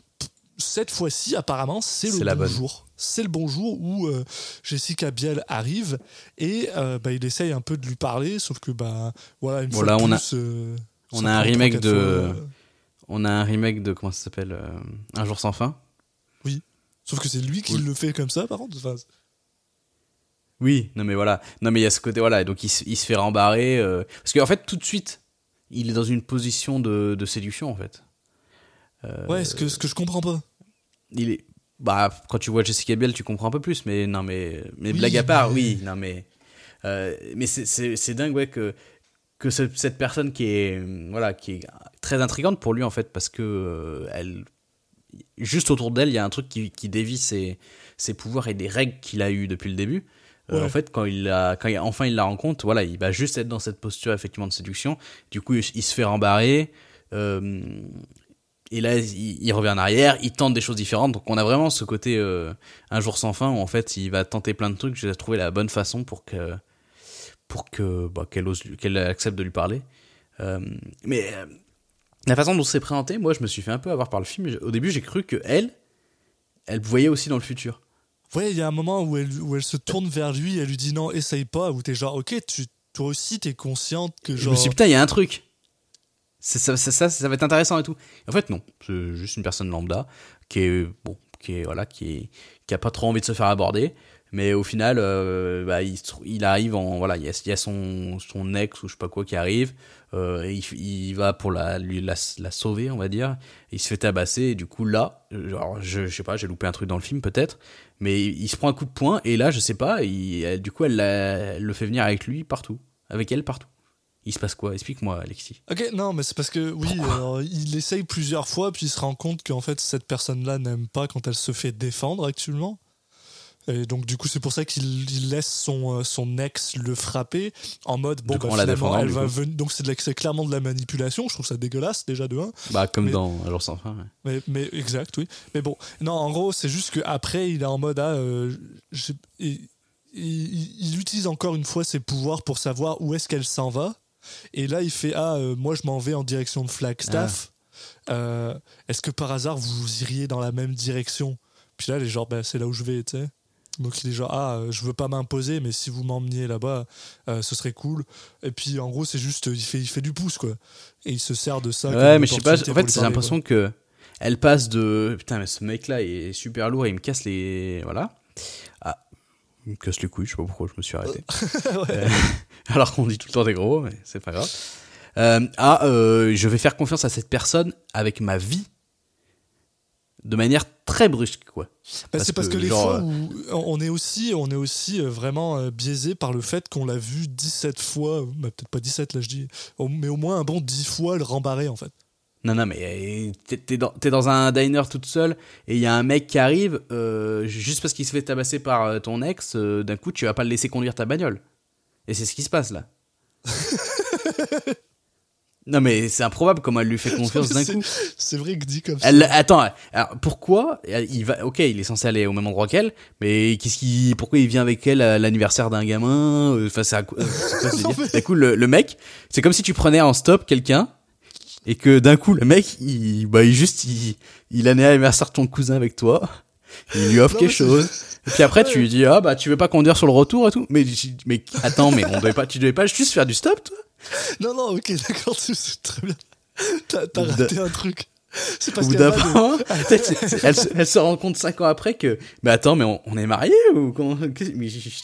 cette fois-ci, apparemment, c'est le bon jour. C'est le bon jour où euh, Jessica Biel arrive et euh, bah, il essaye un peu de lui parler, sauf que bah voilà une Voilà, fois on a- euh, on a un remake de- fois, On a un remake de, comment ça s'appelle Un jour sans fin. Oui. Sauf que c'est lui qui Oui. le fait comme ça, par contre. Enfin, Oui, non mais voilà. Non mais il y a ce côté, voilà, donc il, se- il se fait rembarrer. parce qu'en fait, tout de suite, il est dans une position de, de séduction, en fait. Euh, ouais, ce que, ce que je comprends pas. il est bah quand tu vois Jessica Biel tu comprends un peu plus mais non mais mais Oui, blague à part mais- oui non mais euh, mais c'est- dingue ouais que que ce- cette personne qui est voilà qui est très intrigante pour lui en fait parce que euh, elle juste autour d'elle il y a un truc qui, qui dévie ses, ses pouvoirs et des règles qu'il a eu depuis le début. Euh, en fait quand il a quand il- enfin il la rencontre voilà il va juste être dans cette posture effectivement de séduction. Du coup il, il se fait rembarrer. Euh, et là, il, il revient en arrière, il tente des choses différentes. Donc, on a vraiment ce côté euh, un jour sans fin où en fait, il va tenter plein de trucs. Je vais trouver la bonne façon pour que pour que bah, qu'elle ose, qu'elle accepte de lui parler. Euh, mais euh, la façon dont c'est présenté, moi, je me suis fait un peu avoir par le film. Au début, j'ai cru que elle, elle voyait aussi dans le futur. Ouais, il y a un moment où elle, où elle se tourne vers lui, elle lui dit non, essaye pas, où t'es genre, ok, tu, toi aussi t'es consciente que Je genre. me suis dit, putain, il y a un truc. Ça, va être intéressant et tout. En fait, non. C'est juste une personne lambda qui est, bon, qui est, voilà, qui est, qui a pas trop envie de se faire aborder. Mais au final, euh, bah, il, arrive en, voilà, il y a, son, son ex ou je sais pas quoi qui arrive. Euh, il, va pour la, lui, la, sauver, on va dire. Il se fait tabasser et du coup, là, alors, je, je sais pas, j'ai loupé un truc dans le film peut-être. Mais il, se prend un coup de poing et là, je sais pas, il, du coup, elle le fait venir avec lui partout. Avec elle partout. Il se passe quoi? Explique-moi, Alexis. Ok, non, mais c'est parce que oui, alors, il essaye plusieurs fois, puis il se rend compte qu'en fait, cette personne-là n'aime pas quand elle se fait défendre actuellement. Et donc, du coup, c'est pour ça qu'il il laisse son, euh, son ex le frapper en mode bon, bah, finalement, elle va venir. Donc, c'est clairement de la manipulation. Je trouve ça dégueulasse, déjà de 1. Bah, comme Mais- dans jour sans fin. ouais. Mais, mais exact, oui. Mais bon, non, en gros, c'est juste qu'après, il est en mode ah, euh, il utilise encore une fois ses pouvoirs pour savoir où est-ce qu'elle s'en va. Et là, il fait ah, euh, moi, je m'en vais en direction de Flagstaff. Euh, est-ce que par hasard vous iriez dans la même direction? Puis là, les genre, bah, c'est là où je vais, tu sais. Donc il est genre ah euh, je veux pas m'imposer mais si vous m'emmeniez là-bas euh, ce serait cool et puis en gros c'est juste il fait il fait du pouce quoi et il se sert de ça Ouais, mais je sais pas, en fait, j'ai l'impression que elle passe de putain, mais ce mec-là est super lourd et il me casse les. Voilà. Ah, me casse les couilles, je sais pas pourquoi je me suis arrêté. Euh, Alors qu'on dit tout le temps des gros, mais c'est pas grave. Euh, ah, euh, je vais faire confiance à cette personne avec ma vie de manière très brusque, quoi. Bah, c'est parce que, que, les genre, fois où on est aussi, on est aussi vraiment biaisé par le fait qu'on l'a vu 17 fois, bah, peut-être pas 17 là je dis, mais au moins un bon 10 fois le rembarrer en fait. Non, non, mais euh, t'es- dans, dans un diner toute seule et il y a un mec qui arrive, euh, juste parce qu'il se fait tabasser par euh, ton ex, euh, d'un coup, tu vas pas le laisser conduire ta bagnole. Et c'est ce qui se passe là. non, mais c'est improbable comment elle lui fait confiance d'un coup. C'est vrai que dit comme ça. Elle, attends, alors pourquoi il va, ok, il est censé aller au même endroit qu'elle, mais qu'est-ce qui, pourquoi il vient avec elle à l'anniversaire d'un gamin Enfin, c'est à ce délire D'un coup, le, le mec, c'est comme si tu prenais en stop quelqu'un et que d'un coup, le mec, il, bah, il juste, il, il de ton cousin avec toi, il lui offre Non, quelque chose. Et puis après, tu lui dis, ah bah, tu veux pas conduire sur le retour et tout. Mais, mais attends, mais on devait pas, tu devais pas juste faire du stop, toi? Non, non, ok, d'accord, c'est- très bien. T'as raté un truc. C'est parce qu'elle de- elle, se- elle se rend compte cinq ans après que, mais attends, mais on, on est mariés ou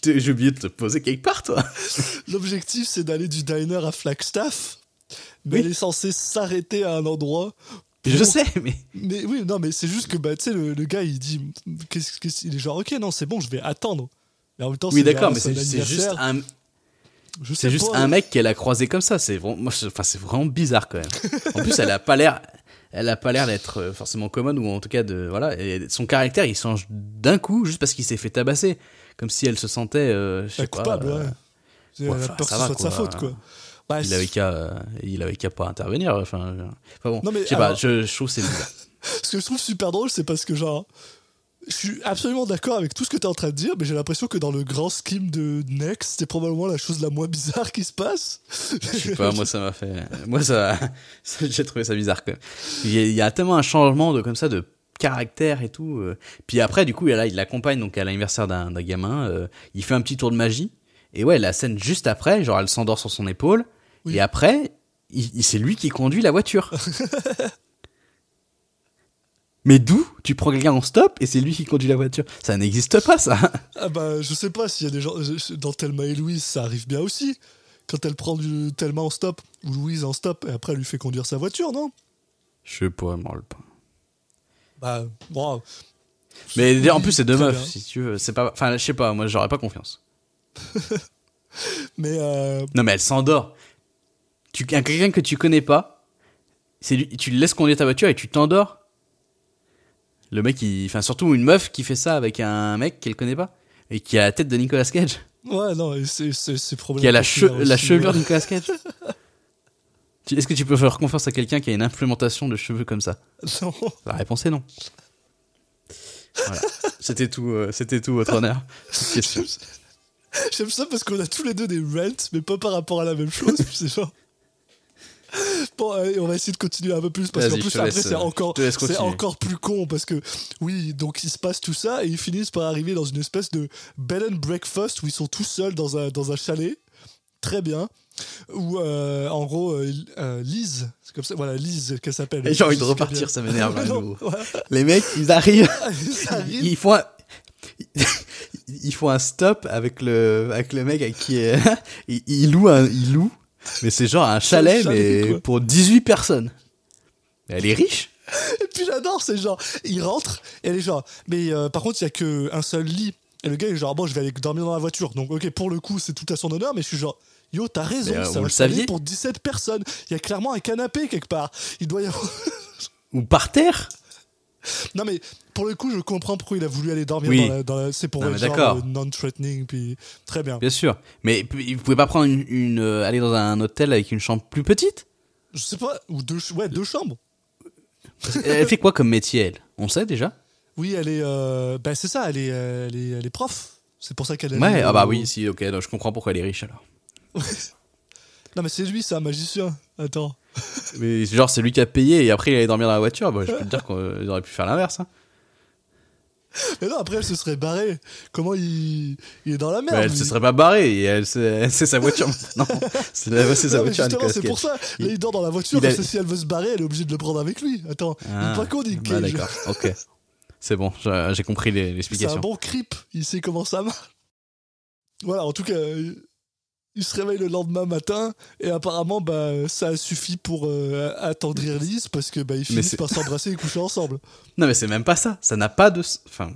J'ai oublié de te poser quelque part, toi. L'objectif c'est d'aller du diner à Flagstaff, mais Oui. elle est censée s'arrêter à un endroit. Je pour- sais, mais Mais oui, non, mais c'est juste que bah, tu sais, le, le gars il dit, qu'est-ce, qu'est-ce- il est genre, ok, non, c'est bon, je vais attendre. Mais en même temps, oui, d'accord, mais c'est c'est juste un, Je c'est juste pas, un mec qu'elle a croisé comme ça. C'est vraiment, moi, je- enfin, c'est vraiment bizarre quand même. En plus, elle a pas l'air, elle a pas l'air d'être euh, forcément commode ou en tout cas de, voilà, et son caractère, il change d'un coup juste parce qu'il s'est fait tabasser, comme si elle se sentait, euh, je sais pas, coupable, euh, ouais. Ouais, elle a peur que ça ce va, soit de sa faute, quoi. Bah, il avait qu'à, euh, il avait qu'à pas intervenir. Enfin, je- enfin bon, Non, mais pas, je, je trouve c'est bizarre. Ce que je trouve super drôle, c'est parce que, genre, je suis absolument d'accord avec tout ce que tu es en train de dire, mais j'ai l'impression que dans le grand scheme de Next, c'est probablement la chose la moins bizarre qui se passe. Je sais pas, moi ça m'a fait. Moi ça. J'ai trouvé ça bizarre quand même. Il y, a, il y a tellement un changement de comme ça de caractère et tout. euh. Puis après, du coup, là, il l'accompagne donc à l'anniversaire d'un d'un gamin. euh, il fait un petit tour de magie. Et ouais, la scène juste après, genre elle s'endort sur son épaule. Oui. Et après, c'est lui qui conduit la voiture. Mais d'où tu prends quelqu'un en stop et c'est lui qui conduit la voiture? Ça n'existe pas, ça. Ah bah, je sais pas s'il y a des gens. Dans Thelma et Louise, ça arrive bien aussi. Quand elle prend du Thelma en stop, ou Louise en stop, et après elle lui fait conduire sa voiture, non? Je pourrais m'en le pas. Bah, bon. Mais en plus, c'est deux meufs, bien. si tu veux. C'est pas. Enfin, je sais pas, moi, j'aurais pas confiance. Mais euh, Non, mais elle s'endort. Tu, un- quelqu'un que tu connais pas, tu le laisses conduire ta voiture et tu t'endors. Le mec, il, enfin surtout une meuf qui fait ça avec un mec qu'elle connaît pas et qui a la tête de Nicolas Cage, ouais, non, c'est c'est c'est qui a la, che- problématique, la chevelure de Nicolas Cage. Est-ce que tu peux faire confiance à quelqu'un qui a une implémentation de cheveux comme ça? Non. La réponse est non. Voilà. C'était tout, euh, c'était tout, votre honneur. J'aime ça parce qu'on a tous les deux des rants, mais pas par rapport à la même chose. c'est genre. Bon, allez, on va essayer de continuer un peu plus parce qu'en plus après c'est euh, encore c'est encore plus con parce que oui donc il se passe tout ça et ils finissent par arriver dans une espèce de bed and breakfast où ils sont tous seuls dans un dans un chalet. Très bien. Où euh, en gros euh, euh, Lise c'est comme ça voilà Lise qu'elle s'appelle. J'ai envie de repartir, ça m'énerve voilà. Les mecs, ils arrivent. Ils font un... ils font un stop avec le avec le mec avec qui est... louent un ils louent mais c'est genre un chalet, chalet, mais pour 18 personnes. Elle est riche Et puis j'adore, c'est genre, il rentre, et elle est genre, mais euh, par contre, il y a qu'un seul lit. Et le gars est genre, bon, je vais aller dormir dans la voiture. Donc, ok, pour le coup, c'est tout à son honneur, mais je suis genre, yo, t'as raison, euh, ça vous va le saviez pour 17 personnes. Il y a clairement un canapé quelque part. Il doit y avoir. ou par terre. non, mais pour le coup, je comprends pourquoi il a voulu aller dormir Oui. dans la. dans la- C'est pour Non, genre, euh, non-threatening, puis très bien. Bien sûr. Mais p- vous pouvez pas prendre une, une, euh, aller dans un hôtel avec une chambre plus petite? Je sais pas, ou deux, ouais, deux chambres. Elle fait quoi comme métier elle? On sait déjà. Oui, elle est. euh, Ben, c'est ça, elle est, euh, elle est, elle est prof. C'est pour ça qu'elle est. Ouais, allée ah bah oui, si, ok, donc je comprends pourquoi elle est riche alors. Non, mais c'est lui, c'est un magicien. Attends. Mais genre, c'est lui qui a payé et après il allait dormir dans la voiture. Bah, je peux te dire qu'ils auraient pu faire l'inverse. Hein. Mais non, après, elle se serait barrée. Comment il, il est dans la merde Mais elle lui. se serait pas barrée et elle, c'est c'est sa voiture maintenant. C'est la- c'est sa Non, voiture justement, c'est pour ça. Là, il dort dans la voiture. il a- parce que si elle veut se barrer, elle est obligée de le prendre avec lui. Attends, il Ah, est pas con, Nick bah, d'accord, ok. C'est bon, j'ai compris les- C'est un l'explication. bon creep. Il sait comment ça marche. Voilà, en tout cas, euh, il se réveille le lendemain matin et apparemment, bah, ça a suffi pour euh, attendrir Lise parce que bah, ils finissent par s'embrasser et coucher ensemble. Non, mais c'est même pas ça. Ça n'a pas de. Enfin,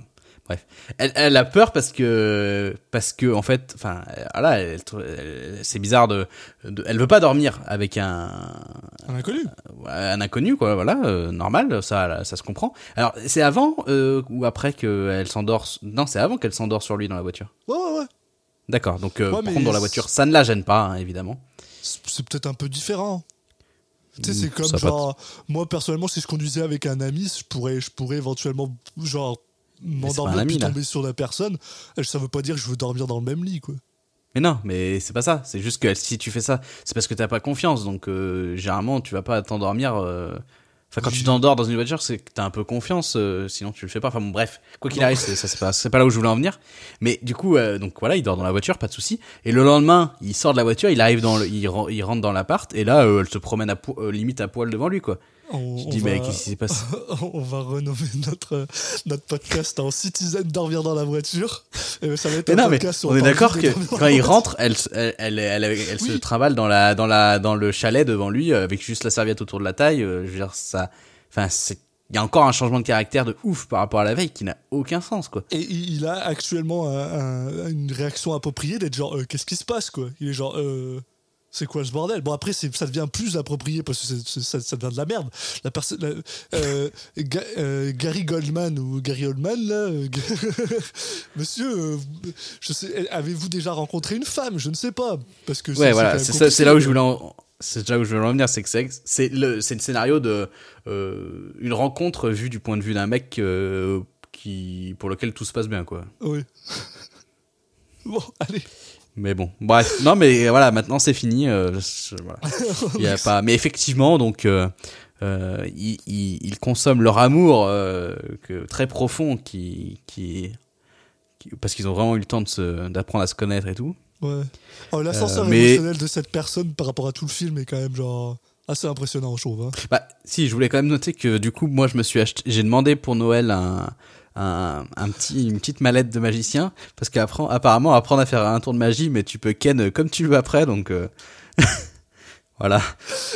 bref. Elle, elle a peur parce que. Parce que, en fait. Enfin, voilà, elle- elle- c'est bizarre de, de- Elle veut pas dormir avec un. Un inconnu. Un inconnu, quoi, voilà, euh, normal, ça, ça se comprend. Alors, c'est avant euh, ou après qu'elle s'endort. Non, c'est avant qu'elle s'endort sur lui dans la voiture? Ouais, ouais, ouais. D'accord, donc euh, Ouais, contre, dans la voiture, ça ne la gêne pas, hein, évidemment. C'est peut-être un peu différent. Tu sais, Mm, c'est comme ça genre, moi personnellement, si je conduisais avec un ami, je pourrais, je pourrais éventuellement, genre, m'endormir puis là. tomber sur la personne. Ça veut pas dire que je veux dormir dans le même lit, quoi. Mais non, mais c'est pas ça. C'est juste que si tu fais ça, c'est parce que t'as pas confiance. Donc, euh, généralement, tu vas pas t'endormir. euh, Enfin, quand tu t'endors dans une voiture, c'est que t'as un peu confiance. euh, sinon, tu le fais pas. Enfin, bon, bref. Quoi qu'il arrive, c'est- ça, c'est pas, c'est pas là où je voulais en venir. Mais du coup, euh, donc voilà, il dort dans la voiture, pas de souci. Et le lendemain, il sort de la voiture, il arrive dans le, il, ren- il rentre dans l'appart. Et là, euh, elle se promène à po- euh, limite à poil devant lui, quoi. On, Je on dis, va, mais qu'est-ce qui s'est passé? On va renommer notre, notre podcast en Citizen dormir dans la voiture. Et ça va être Mais un non, podcast où on est d'accord que quand il rentre, elle, se- elle, elle, se trimballe dans la, dans la, dans le chalet devant lui euh, avec juste la serviette autour de la taille. euh, Je veux dire, ça, enfin, c'est, il y a encore un changement de caractère de ouf par rapport à la veille qui n'a aucun sens, quoi. Et il il a actuellement un- un- une réaction appropriée d'être genre, euh, qu'est-ce qui se passe, quoi? Il est genre, euh, c'est quoi ce bordel? Bon, après, ça devient plus approprié parce que ça, ça devient de la merde. La la- euh, Ga- euh, Gary Goldman ou Gary Oldman, là. euh, Monsieur, avez-vous déjà rencontré une femme? Je ne sais pas. Parce que Ouais, voilà, c'est là où je voulais en, c'est là où je voulais en venir, c'est que c'est, le, scénario de, une rencontre vue du point de vue d'un mec, qui, pour lequel tout se passe bien, quoi. Oui. bon, allez. Mais bon, bref, non mais voilà, maintenant c'est fini. euh, je- voilà. Il y a pas, mais effectivement, donc euh, euh, ils, ils- ils consomment leur amour euh, que, très profond, qui, qui, qui- parce qu'ils ont vraiment eu le temps d'apprendre à se connaître et tout. Ouais. Oh, L'ascenseur Euh, mais- émotionnel de cette personne par rapport à tout le film est quand même genre assez impressionnant, je trouve. hein. Bah, si, je voulais quand même noter que du coup, moi, je me suis acheté, j'ai demandé pour Noël un, un, un petit, une petite mallette de magicien, parce qu'apparemment, apprendre à faire un tour de magie, mais tu peux ken comme tu veux après, donc euh, voilà.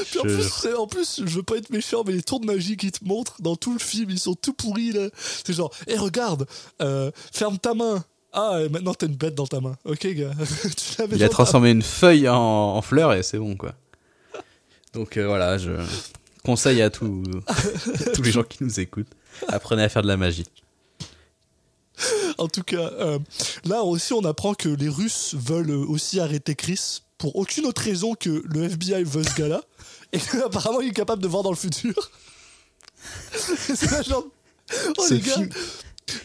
Puis en, Je- plus, en plus, je veux pas être méchant, mais les tours de magie qu'ils te montrent dans tout le film, ils sont tout pourris là. C'est genre, hé regarde, euh, ferme ta main. Ah, et maintenant t'as une bête dans ta main. Ok, gars. Tu Il a ta- transformé une feuille en, en fleur et c'est bon, quoi. Donc euh, voilà, je conseille à tous, tous les gens qui nous écoutent, apprenez à faire de la magie. En tout cas, euh, là aussi, on apprend que les Russes veulent aussi arrêter Chris pour aucune autre raison que le FBI veut ce gars-là. Et apparemment, il est capable de voir dans le futur. c'est là, genre. Oh les gars.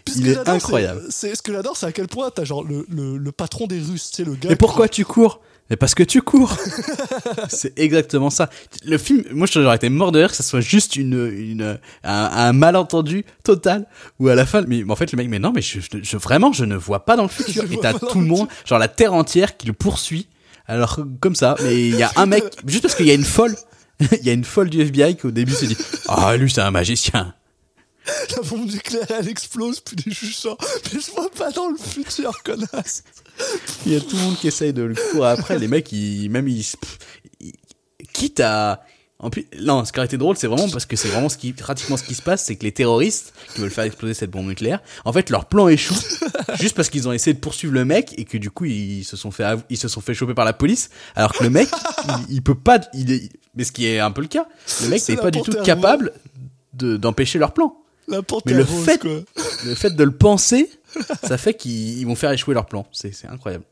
Puis il est incroyable. C'est c'est- ce que j'adore, c'est à quel point t'as genre le, le, le patron des Russes, tu sais, le gars. Mais pourquoi tu cours? Mais parce que tu cours C'est exactement ça. Le film, moi j'aurais été mort de rire que ça soit juste une, une, un, un malentendu total, où à la fin, mais en fait le mec, mais non, mais je, je- je- vraiment, je ne vois pas dans le futur. Et t'as tout le monde, genre la terre entière qui le poursuit. Alors comme ça, mais il y a un mec, juste parce qu'il y a une folle, il y a une folle du FBI qui au début s'est dit, ah lui c'est un magicien. La bombe nucléaire, elle explose, puis les juges sortent. Mais je vois pas dans le futur, connasse. Il y a tout le monde qui essaye de le courir après. Les mecs, ils, même ils, ils- quitte à, en plus, non, ce qui aurait été drôle, c'est vraiment parce que c'est vraiment ce qui, pratiquement ce qui se passe, c'est que les terroristes qui veulent faire exploser cette bombe nucléaire, en fait, leur plan échoue juste parce qu'ils ont essayé de poursuivre le mec et que du coup, ils se sont fait, ils se sont fait choper par la police, alors que le mec, il, il peut pas, il est, mais ce qui est un peu le cas, le mec n'est pas du tout capable de, d'empêcher leur plan. Panthère le rose, fait- quoi. Le fait de le penser, ça fait qu'ils ils vont faire échouer leur plan. C'est, incroyable.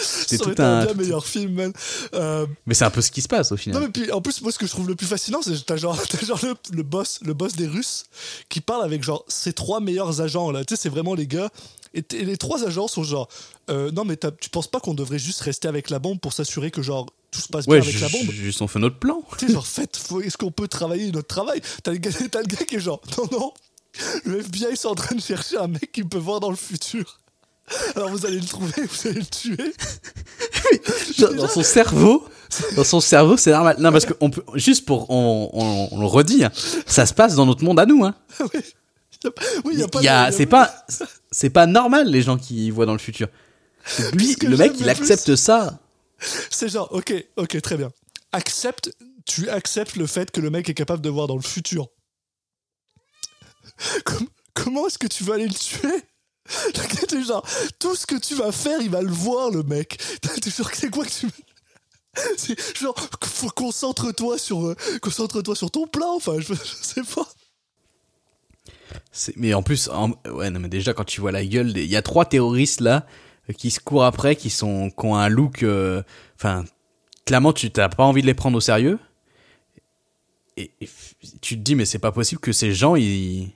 C'est tout un, un bien meilleur film, man. Euh, Mais c'est un peu ce qui se passe au Non final. mais puis en plus moi ce que je trouve le plus fascinant c'est que t'as genre, t'as genre le, le boss le boss des Russes qui parle avec genre ses trois meilleurs agents là tu sais c'est vraiment les gars et, les trois agents sont genre euh, non mais tu penses pas qu'on devrait juste rester avec la bombe pour s'assurer que genre tout se passe bien avec la bombe? juste on fait notre plan. tu sais genre faites est-ce qu'on peut travailler notre travail? T'as le, le gars qui est genre non non le FBI sont en train de chercher un mec qui peut voir dans le futur alors vous allez le trouver vous allez le tuer dans son cerveau, dans son cerveau, c'est normal. Non, parce que on peut, juste pour, on, on, on le redit, hein, ça se passe dans notre monde à nous. Hein. oui il y a pas y a, c'est pas, c'est pas normal les gens qui voient dans le futur. Lui, le mec, il accepte ça. C'est genre, ok, ok, très bien. Accepte, tu acceptes le fait que le mec est capable de voir dans le futur. Com- comment est-ce que tu vas aller le tuer? Tout ce que tu vas faire, il va le voir, le mec. T'es genre, c'est quoi que tu. C'est genre, concentre-toi sur, euh, concentre-toi sur ton plan. Enfin, je, je sais pas. Mais en plus, ouais, non, mais déjà quand tu vois la gueule, il y a trois terroristes là qui se courent après, qui sont, qui ont un look, euh, clairement tu t'as pas envie de les prendre au sérieux. Et, et tu te dis mais c'est pas possible que ces gens, ils,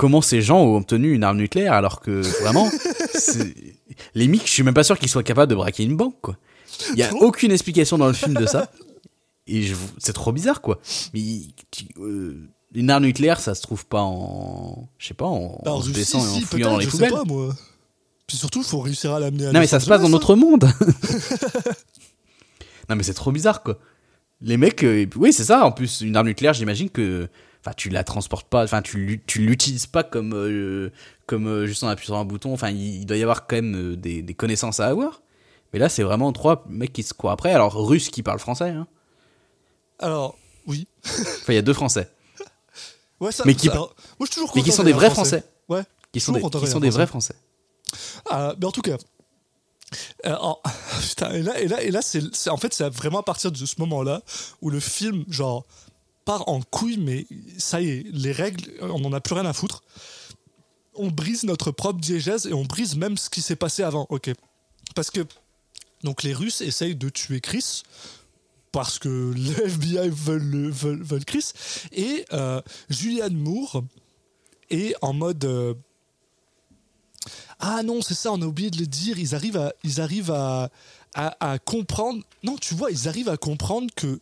comment ces gens ont obtenu une arme nucléaire alors que vraiment, les mecs, je suis même pas sûr qu'ils soient capables de braquer une banque quoi. Il y a aucune explication dans le film de ça. Et je- c'est trop bizarre quoi. Mais euh, une arme nucléaire, ça se trouve pas en, je sais pas, en, en Alors, se si, baissant et en si, fouillant dans les je sais pas, moi. Puis surtout, faut réussir à l'amener à Non mais ça se passe dans notre monde. non mais c'est trop bizarre quoi. Les mecs, euh, oui c'est ça. En plus une arme nucléaire, j'imagine que, enfin tu la transportes pas, enfin tu tu l'utilises pas comme euh, comme euh, juste en appuyant sur un bouton. Enfin il, il doit y avoir quand même euh, des, des connaissances à avoir. Mais là c'est vraiment trois mecs qui se courent après. Alors russes qui parlent français. Hein. Alors, oui. Enfin il y a deux français, Ouais, ça, Mais qui- ça- moi, je toujours mais qui sont de des vrais français. Ouais. Qui sont des, qui sont des vrais français. Ah, mais en tout cas. euh, putain, et là, et là, et là c'est, c'est- en fait, c'est vraiment à partir de ce moment-là où le film, genre, part en couille, mais ça y est, les règles, on n'en a plus rien à foutre. On brise notre propre diégèse et on brise même ce qui s'est passé avant, ok Parce que, donc, les Russes essayent de tuer Chris parce que le FBI veulent, le- veulent, Chris. Et euh, Julianne Moore est en mode. euh, ah non, c'est ça, on a oublié de le dire. Ils arrivent ils arrivent à, à comprendre. Non, tu vois, ils arrivent à comprendre que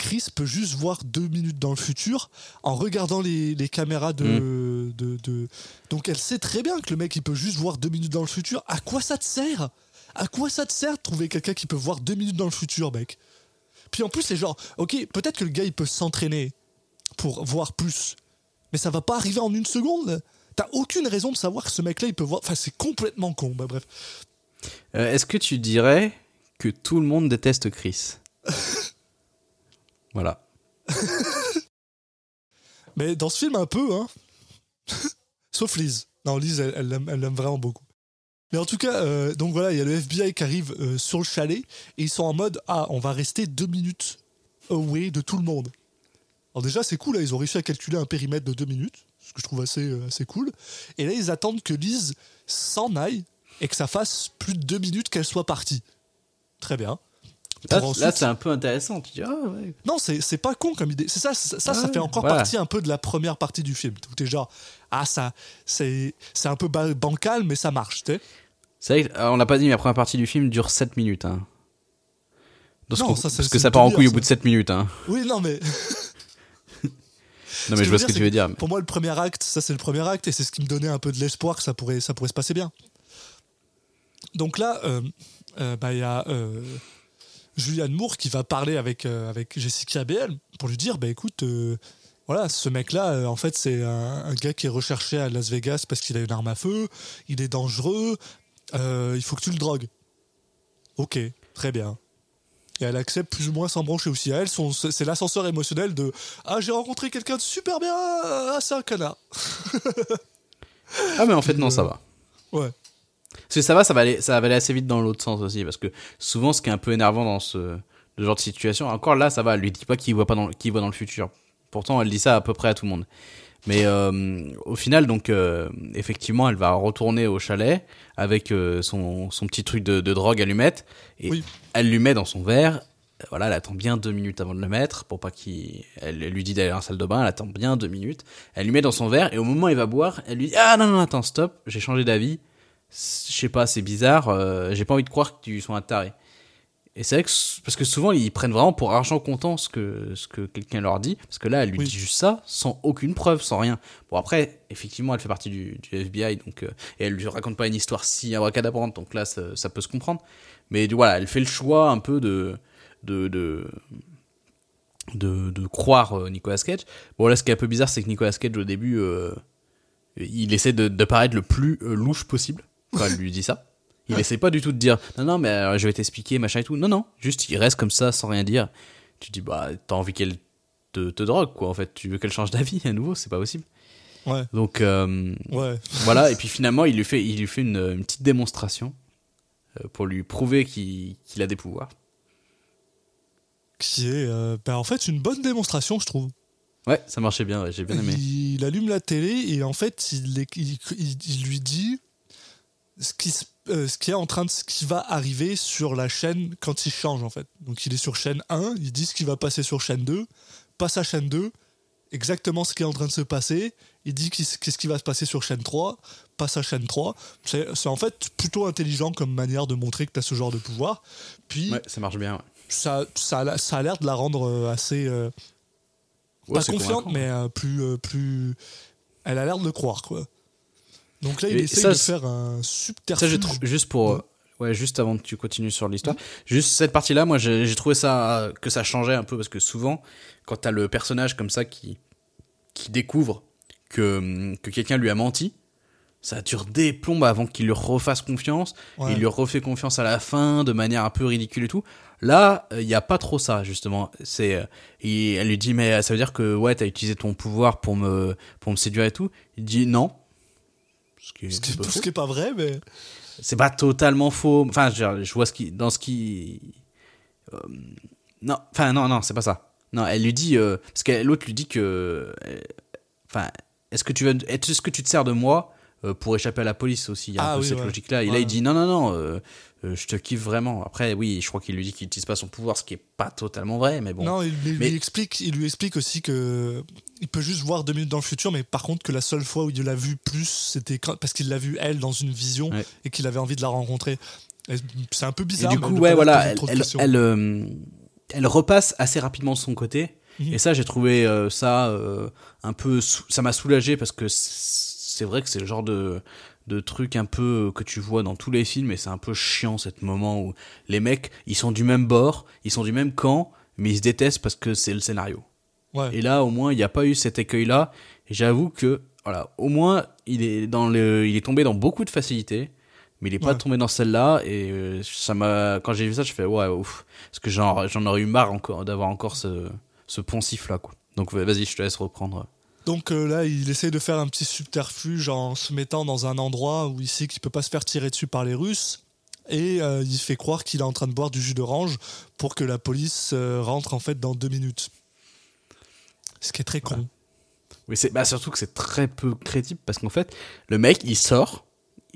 Chris peut juste voir deux minutes dans le futur en regardant les, les caméras de, de, de- Donc elle sait très bien que le mec, il peut juste voir deux minutes dans le futur. À quoi ça te sert? À quoi ça te sert de trouver quelqu'un qui peut voir deux minutes dans le futur, mec? Puis en plus, c'est genre, ok, peut-être que le gars il peut s'entraîner pour voir plus, mais ça va pas arriver en une seconde. T'as aucune raison de savoir que ce mec-là il peut voir. Enfin, c'est complètement con. Bah, bref. Euh, Est-ce que tu dirais que tout le monde déteste Chris? Voilà. Mais dans ce film, un peu, hein. Sauf Liz. Non, Liz, elle l'aime vraiment beaucoup. Mais en tout cas, euh, donc voilà, il y a le FBI qui arrive euh, sur le chalet et ils sont en mode Ah, on va rester deux minutes away de tout le monde. Alors déjà, c'est cool, là, ils ont réussi à calculer un périmètre de deux minutes, ce que je trouve assez, euh, assez cool. Et là, ils attendent que Liz s'en aille et que ça fasse plus de deux minutes qu'elle soit partie. Très bien. Là, Pour ensuite- là, c'est un peu intéressant. Tu dis, ah ouais. non, c'est c'est pas con comme idée. C'est ça, ça, ça, ça Ouais, fait encore voilà. partie un peu de la première partie du film. Où t'es genre, ah, ça, c'est c'est un peu ba- bancal, mais ça marche, tu sais. C'est vrai qu'on l'a pas dit, mais la première partie du film dure 7 minutes. Hein. Donc, Non, ça, parce que ça part en couille au bout de 7 minutes. Hein. Oui, non, mais. Non, mais je vois ce que veux tu veux dire. mais- Pour moi, le premier acte, ça, c'est le premier acte, et c'est ce qui me donnait un peu de l'espoir que ça pourrait, ça pourrait se passer bien. Donc là, euh, euh, bah, il y a euh, Julianne Moore qui va parler avec, euh, avec Jessica Biel pour lui dire bah, écoute, euh, voilà, ce mec-là, euh, en fait, c'est un, un gars qui est recherché à Las Vegas parce qu'il a une arme à feu, il est dangereux, il faut que tu le drogues. Ok, très bien. Et elle accepte plus ou moins sans brancher aussi. À elle, c'est l'ascenseur émotionnel de Ah, j'ai rencontré quelqu'un de super bien, ah, c'est un connard. Ah, mais en fait, non, ça va. Ouais. Parce que ça va, ça va aller, ça va aller assez vite dans l'autre sens aussi. Parce que souvent, ce qui est un peu énervant dans ce, ce genre de situation, encore là, ça va. Elle lui dit pas qu'il voit pas dans, qu'il voit dans le futur. Pourtant, elle dit ça à peu près à tout le monde. Mais euh, au final, donc, euh, effectivement, elle va retourner au chalet avec euh, son, son petit truc de, de drogue allumette. Et Oui. elle lui met dans son verre. Voilà, elle attend bien deux minutes avant de le mettre pour pas qu'il. Elle, elle lui dit d'aller en salle de bain. Elle attend bien deux minutes. Elle lui met dans son verre et au moment où il va boire, elle lui dit ah non non attends stop, j'ai changé d'avis. Je sais pas, c'est bizarre. euh, j'ai pas envie de croire que tu sois un taré. Et c'est vrai que parce que souvent ils prennent vraiment pour argent comptant ce que ce que quelqu'un leur dit parce que là elle lui Oui. dit juste ça sans aucune preuve, sans rien. Bon après effectivement elle fait partie du, du FBI donc euh, et elle lui raconte pas une histoire si abracadabrante donc là ça, ça peut se comprendre. Mais du- voilà elle fait le choix un peu de de de de, de croire euh, Nicolas Cage. Bon là ce qui est un peu bizarre c'est que Nicolas Cage au début euh, il essaie de, de paraître le plus euh, louche possible quand elle lui dit ça. Il essaie pas du tout de dire non non mais euh, je vais t'expliquer machin et tout. Non non, juste il reste comme ça sans rien dire. Tu dis bah t'as envie qu'elle te, te drogue quoi en fait. Tu veux qu'elle change d'avis à nouveau, c'est pas possible. Ouais, Donc euh, ouais. voilà et puis finalement il lui fait il lui fait une, une petite démonstration euh, pour lui prouver qu'il a des pouvoirs. Qui est, euh, bah, en fait, une bonne démonstration, je trouve. Ouais, ça marchait bien, ouais, j'ai bien aimé. Il, allume la télé et en fait, il- il lui dit ce qui, se- euh, ce qui est en train de ce qui va arriver sur la chaîne quand il change en fait. Donc il est sur chaîne 1, il dit ce qui va passer sur chaîne 2, passe à chaîne 2, exactement ce qui est en train de se passer, il dit qu'est-ce qui va se passer sur chaîne 3, passe à chaîne 3. C'est en fait plutôt intelligent comme manière de montrer que tu as ce genre de pouvoir. Puis Ouais, ça marche bien. ouais. ça, ça, a la- ça a l'air de la rendre euh, assez euh, Ouais, pas confiante, mais euh, plus, plus. Elle a l'air de le croire, quoi. Donc là, il Et essaie ça, de faire un Ça, subterfuge. trou- juste pour. euh, Ouais, juste avant que tu continues sur l'histoire. Juste cette partie-là, moi, j'ai trouvé ça. euh, que ça changeait un peu parce que souvent, quand t'as le personnage comme ça qui. qui découvre que, que quelqu'un lui a menti, ça dure des plombes avant qu'il lui refasse confiance. Ouais. Il lui refait confiance à la fin de manière un peu ridicule et tout. Là, il n'y a pas trop ça, justement. C'est, euh, elle lui dit, mais ça veut dire que ouais, t'as utilisé ton pouvoir pour me, pour me séduire et tout. Il dit non. Ce qui est Ce qui, ce faux. qui est pas vrai, mais. C'est pas totalement faux. Enfin, je, je vois ce qui, dans ce qui, euh, non, enfin non, non, c'est pas ça. Non, elle lui dit, euh, parce que l'autre lui dit que, euh, enfin, est-ce que tu veux, est-ce que tu te sers de moi euh, pour échapper à la police aussi? Il y a Ah un peu oui, cette ouais. logique-là. Et là, Ouais. il dit non, non, non, euh, je te kiffe vraiment. Après, oui, je crois qu'il lui dit qu'il n'utilise pas son pouvoir, ce qui est pas totalement vrai, mais bon. Non, il, il Mais- lui explique, il lui explique aussi que il peut juste voir deux minutes dans le futur, mais par contre que la seule fois où il l'a vu plus, c'était parce qu'il l'a vu elle dans une vision Ouais. et qu'il avait envie de la rencontrer. C'est un peu Et bizarre. du coup, ouais, voilà, elle, elle, euh, elle repasse assez rapidement de son côté. Mhm. Et ça, j'ai trouvé euh, ça un peu. Ça m'a soulagé parce que c'est vrai que c'est le genre de, de truc un peu que tu vois dans tous les films et c'est un peu chiant, ce moment où les mecs, ils sont du même bord, ils sont du même camp, mais ils se détestent parce que c'est le scénario. Ouais. Et là, au moins, il n'y a pas eu cet écueil-là. Et j'avoue que, voilà, au moins, il est, dans le, il est tombé dans beaucoup de facilité, mais il n'est pas Ouais. tombé dans celle-là. Et euh, ça m'a, quand j'ai vu ça, je fais, ouais, ouf. Parce que j'en, aurais eu marre encore, d'avoir encore ce, ce poncif-là, quoi. Donc, vas-y, je te laisse reprendre. Donc euh, là, il essaye de faire un petit subterfuge en se mettant dans un endroit où il sait qu'il peut pas se faire tirer dessus par les Russes. Et euh, il fait croire qu'il est en train de boire du jus d'orange pour que la police euh, rentre en fait dans deux minutes. Ce qui est très con. Mais c'est, bah, surtout que c'est très peu crédible parce qu'en fait, le mec, il sort,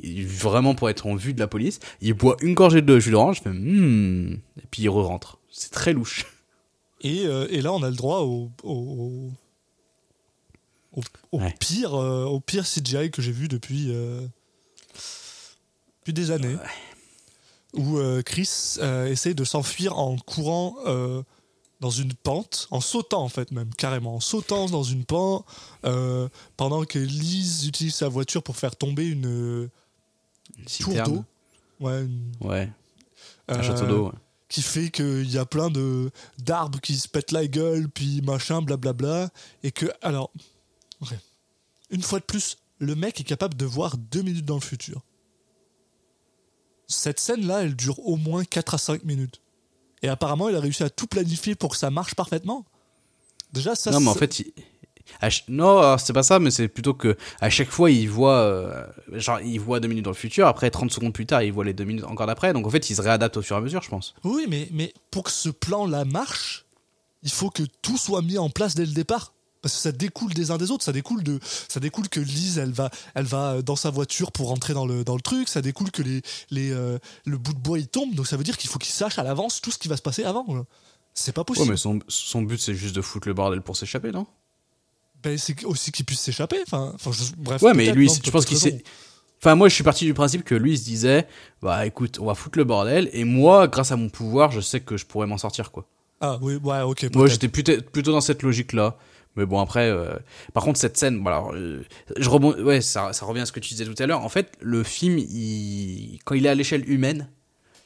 il- vraiment pour être en vue de la police, il boit une gorgée de jus d'orange, hmm, et puis il re-rentre. C'est très louche. Et, et là, on a le droit au, au, au, au Ouais. pire, euh, au pire CGI que j'ai vu depuis, euh, depuis des années. Où euh, Chris euh, essaye de s'enfuir en courant euh, dans une pente, en sautant en fait même, carrément, en sautant dans une pente, euh, pendant que Lise utilise sa voiture pour faire tomber une euh, Une tour d'eau. Ouais, une- Ouais, un euh, château d'eau. ouais. qui fait qu'il y a plein de d'arbres qui se pètent la gueule, puis machin, blablabla, et que, alors, une fois de plus, le mec est capable de voir deux minutes dans le futur. Cette scène-là, elle dure au moins 4 à 5 minutes. Et apparemment, il a réussi à tout planifier pour que ça marche parfaitement. Déjà, ça non, mais en fait, il- à ch- non, c'est pas ça, mais c'est plutôt que à chaque fois, il voit, euh, genre, il voit deux minutes dans le futur. Après, 30 secondes plus tard, il voit les deux minutes encore d'après. Donc, en fait, il se réadapte au fur et à mesure, je pense. Oui, mais, mais pour que ce plan-là marche, il faut que tout soit mis en place dès le départ. Parce que ça découle des uns des autres. Ça découle, de, ça découle que Lise, elle va, elle va dans sa voiture pour rentrer dans le, dans le truc. Ça découle que les, les, euh, le bout de bois, il tombe. Donc ça veut dire qu'il faut qu'il sache à l'avance tout ce qui va se passer avant. C'est pas Ouais, possible. mais son, son but, c'est juste de foutre le bordel pour s'échapper, non? Ben, c'est aussi qu'il puisse s'échapper. Enfin, enfin, je- bref. Ouais, mais lui, non, je pense qu'il s'est. Enfin, moi, je suis parti du principe que lui, il se disait, bah, écoute, on va foutre le bordel, et moi, grâce à mon pouvoir, je sais que je pourrais m'en sortir, quoi. Ah oui, ouais, ok. Moi, j'étais plutôt, plutôt dans cette logique-là. Mais bon, après, euh, par contre, cette scène, bon, alors, euh, je rebond, ouais, ça, ça revient à ce que tu disais tout à l'heure. En fait, le film, il, quand il est à l'échelle humaine,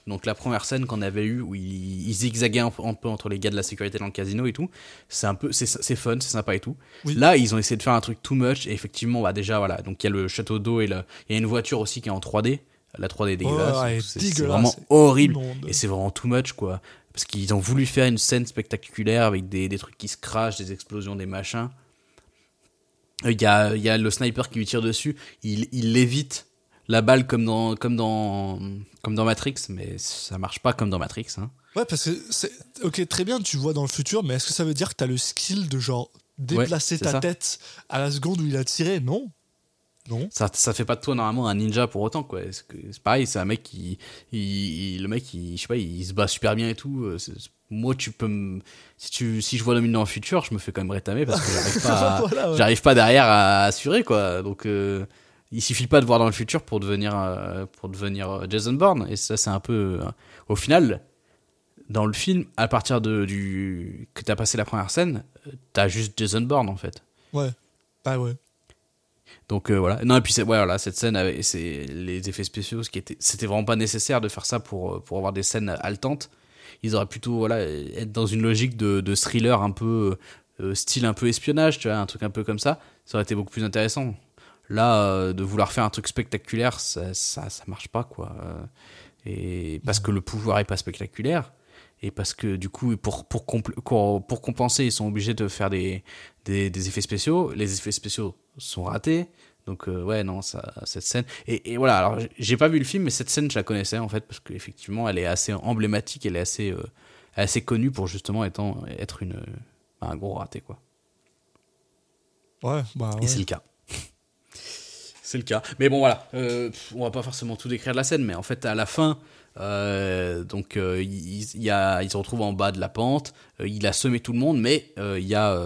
donc la première scène qu'on avait eue où il, il zigzaguait un, peu- un peu entre les gars de la sécurité dans le casino et tout, c'est un peu, c'est, fun, c'est sympa et tout. Oui. Là, ils ont essayé de faire un truc too much et effectivement, bah déjà, voilà, donc il y a le château d'eau et il y a une voiture aussi qui est en 3D. La 3D est dégueulasse. Ouais, ouais, c'est, dégueulasse, vraiment horrible. Et c'est vraiment too much, quoi. Parce qu'ils ont voulu faire une scène spectaculaire avec des, des trucs qui se crachent, des explosions, des machins. Euh, Il y a, il y a le sniper qui lui tire dessus. Il, il évite la balle comme dans, comme, dans, comme dans Matrix, mais ça marche pas comme dans Matrix. Hein. Ouais, parce que c'est. Ok, très bien, tu vois dans le futur, mais est-ce que ça veut dire que t'as le skill de genre déplacer ta ça. tête à la seconde où il a tiré? Non. Non. Ça, ça fait pas de toi normalement un ninja pour autant, quoi. C'est pareil, c'est un mec qui. il- il- le mec, il, je sais pas, il se bat super bien et tout. Euh, Moi, tu peux me. Si, tu, si je vois Dominique dans le futur, je me fais quand même rétamer parce que j'arrive pas, à- Voilà, ouais. j'arrive pas derrière à assurer, quoi. Donc, euh, il suffit pas de voir dans le futur pour devenir, euh, pour devenir euh, Jason Bourne. Et ça, c'est un peu. euh, au final, dans le film, à partir de, du. que t'as passé la première scène, t'as juste Jason Bourne, en fait. Ouais. Bah ouais. Donc euh, voilà. Non et puis c'est ouais, voilà cette scène avec c'est les effets spéciaux ce qui était c'était vraiment pas nécessaire de faire ça pour euh, pour avoir des scènes haletantes. Ils auraient plutôt voilà être dans une logique de, de thriller un peu euh, style un peu espionnage, tu vois, un truc un peu comme ça. Ça aurait été beaucoup plus intéressant. Là euh, de vouloir faire un truc spectaculaire, ça ça, ça marche pas quoi. Euh, Et parce que le pouvoir est pas spectaculaire et parce que du coup pour pour pour, compenser ils sont obligés de faire des, des des effets spéciaux. Les effets spéciaux sont ratés. Donc euh, ouais non ça cette scène et, et voilà alors j'ai- pas vu le film mais cette scène je la connaissais en fait parce qu'effectivement elle est assez emblématique elle est assez euh, assez connue pour justement étant être une un gros raté quoi Ouais, bah ouais. et c'est le cas c'est le cas mais bon voilà euh, on va pas forcément tout décrire de la scène mais en fait à la fin euh, donc euh, il, se retrouvent en bas de la pente euh, il a semé tout le monde mais il y a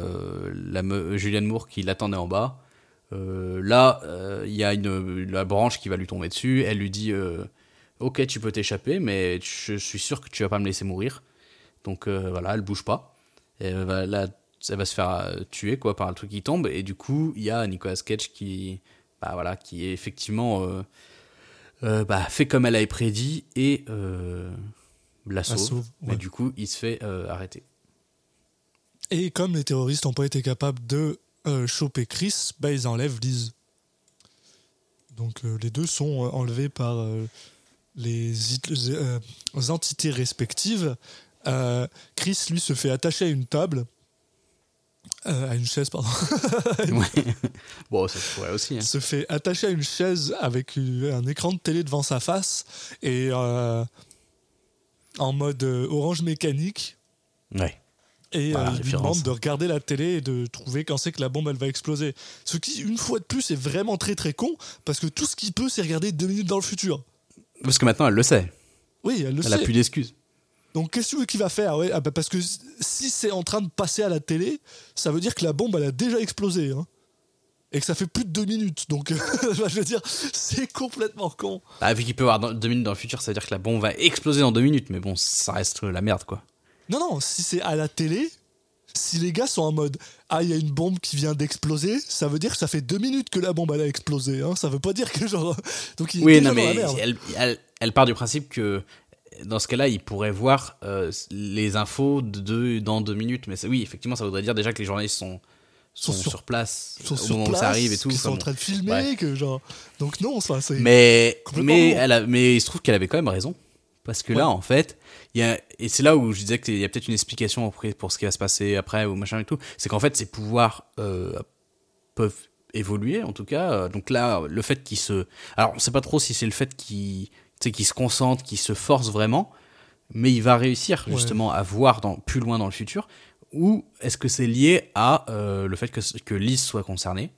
la Julianne Moore qui l'attendait en bas là, il y a la branche qui va lui tomber dessus. Elle lui dit Ok, tu peux t'échapper, mais je suis sûr que tu vas pas me laisser mourir. Donc voilà, elle bouge pas. Elle va, là, elle va se faire tuer quoi, par le truc qui tombe. Et du coup, il y a Nicolas Cage qui, bah, voilà, qui est effectivement euh, bah, fait comme elle avait prédit et euh, la sauve. sauve, Mais du coup, il se fait euh, arrêter. Et comme les terroristes n'ont pas été capables de euh, choper Chris, bah, ils enlèvent Liz. Donc les deux sont enlevés par les, it- les, entités respectives. Chris, lui, se fait attacher à une table. Euh, à une chaise, pardon. Ouais. bon, ça se pourrait aussi. hein. se fait attacher à une chaise avec un écran de télé devant sa face et euh, en mode euh, orange mécanique. Ouais. Et Voilà, euh, il lui demande de regarder la télé et de trouver quand c'est que la bombe elle va exploser. Ce qui, une fois de plus, est vraiment très très con parce que tout ce qu'il peut, c'est regarder deux minutes dans le futur. Parce que maintenant, elle le sait. Oui, elle le Elle a sait. plus d'excuses. Donc qu'est-ce que tu veux qu'il va faire? Ouais, ah bah, Parce que si c'est en train de passer à la télé, ça veut dire que la bombe elle a déjà explosé. hein. Et que ça fait plus de deux minutes. Donc je veux dire, c'est complètement con. Bah, vu qu'il peut avoir dans- deux minutes dans le futur, ça veut dire que la bombe va exploser dans deux minutes. Mais bon, ça reste la merde, quoi. Non, non, si c'est à la télé, si les gars sont en mode Ah, il y a une bombe qui vient d'exploser, ça veut dire que ça fait deux minutes que la bombe elle a explosé. Hein. Ça veut pas dire que genre. Donc il Oui, non, la mais merde. elle, elle, elle part du principe que dans ce cas-là, il pourrait voir euh, les infos de dans deux minutes. Mais oui, effectivement, ça voudrait dire déjà que les journalistes sont, sont, Sont sur- sur, place Ils sont au sur moment place, où ça arrive et tout. qu'ils Enfin, sont en train de filmer, que genre. Donc non, ça, c'est. Mais, mais, elle a, mais il se trouve qu'elle avait quand même raison. Parce que là, en fait, y a, et c'est là où je disais qu'il y a peut-être une explication après pour ce qui va se passer après ou machin et tout. C'est qu'en fait, ses pouvoirs euh, peuvent évoluer, en tout cas. Euh, Donc là, le fait qu'il se. Alors, on sait pas trop si c'est le fait qu'il qu'il se concentre, qu'il se force vraiment, mais il va réussir Ouais. justement à voir dans, plus loin dans le futur. Ou est-ce que c'est lié à euh, le fait que, que Liz soit concernée?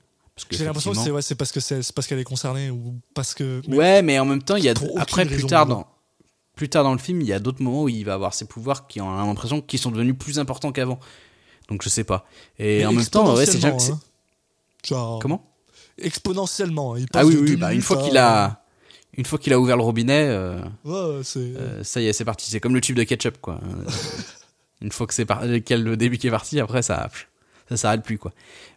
J'ai l'impression que c'est ouais, parce que c'est parce qu'elle est concernée ou parce que. mais- Ouais, mais en même temps, il y a après plus tard dans plus tard dans le film, il y a d'autres moments où il va avoir ses pouvoirs qui ont l'impression qu'ils sont devenus plus importants qu'avant. Donc je sais pas. Et mais en même temps, ouais, c'est hein. Comment? Exponentiellement. hein. Il passe Ah oui, de oui, deux bah, une fois qu'il a une fois qu'il a ouvert le robinet, euh, Ouais, euh, ça y est, c'est parti. C'est comme le tube de ketchup, quoi. Euh, une fois que c'est par... quel le début qui est parti, après ça ça s'arrête plus, quoi.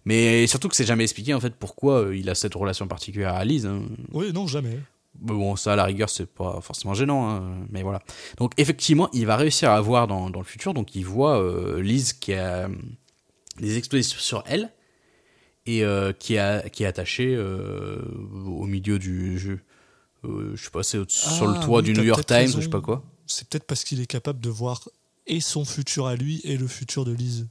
Mais surtout que c'est jamais expliqué en fait pourquoi euh, il a cette relation particulière à Lise. hein. Oui, non, jamais. Mais bon, ça, à la rigueur, c'est pas forcément gênant, hein, mais voilà. Donc, effectivement, il va réussir à voir dans, dans le futur. Donc, il voit euh, Lise qui a euh, des explosions sur elle et euh, qui, a, qui est attachée euh, au milieu du jeu. Euh, je sais pas, c'est au- sur le Ah, toit oui, du New York Times raison. ou je sais pas quoi. C'est peut-être parce qu'il est capable de voir et son futur à lui et le futur de Lise.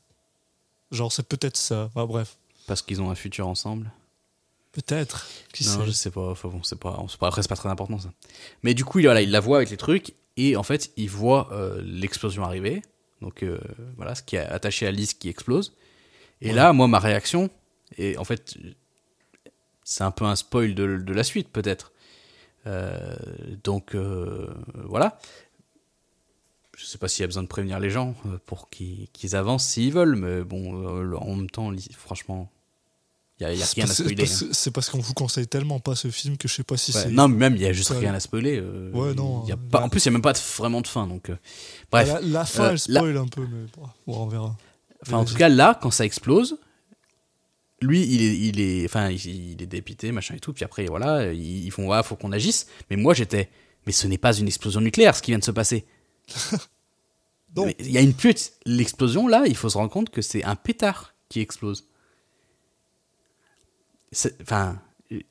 Genre, c'est peut-être ça. Enfin, bref. Parce qu'ils ont un futur ensemble. Peut-être. Qui non, sait je sais pas. Enfin bon, c'est pas, c'est pas, après, c'est pas très important ça. Mais du coup, il, voilà, il la voit avec les trucs et en fait, il voit euh, l'explosion arriver. Donc euh, voilà, ce qui est attaché à Lise qui explose. Et là, moi, ma réaction, et en fait, c'est un peu un spoil de, de la suite peut-être. Euh, donc euh, voilà. Je sais pas s'il y a besoin de prévenir les gens euh, pour qu'ils avancent s'ils veulent, mais bon, en même temps, franchement, il y a, y a rien à spoiler. hein. C'est parce qu'on vous conseille tellement pas ce film que je sais pas si Ouais, c'est. non, mais même il y a juste Ouais. rien à spoiler. euh, Ouais, non, il y a pas, bah- en plus, il n'y a même pas de- vraiment de fin. Donc, euh, bref. La, la fin, Euh, elle spoil un peu, mais bon, bon, on verra. Enfin, en tout cas, là, quand ça explose, lui, il est, il est, enfin, il, est dépité, machin et tout. Puis après, voilà, ils, font, ouais, faut qu'on agisse. Mais moi, j'étais, mais ce n'est pas une explosion nucléaire, ce qui vient de se passer. Mais Il y a une pute. L'explosion, là, il faut se rendre compte que c'est un pétard qui explose. Enfin,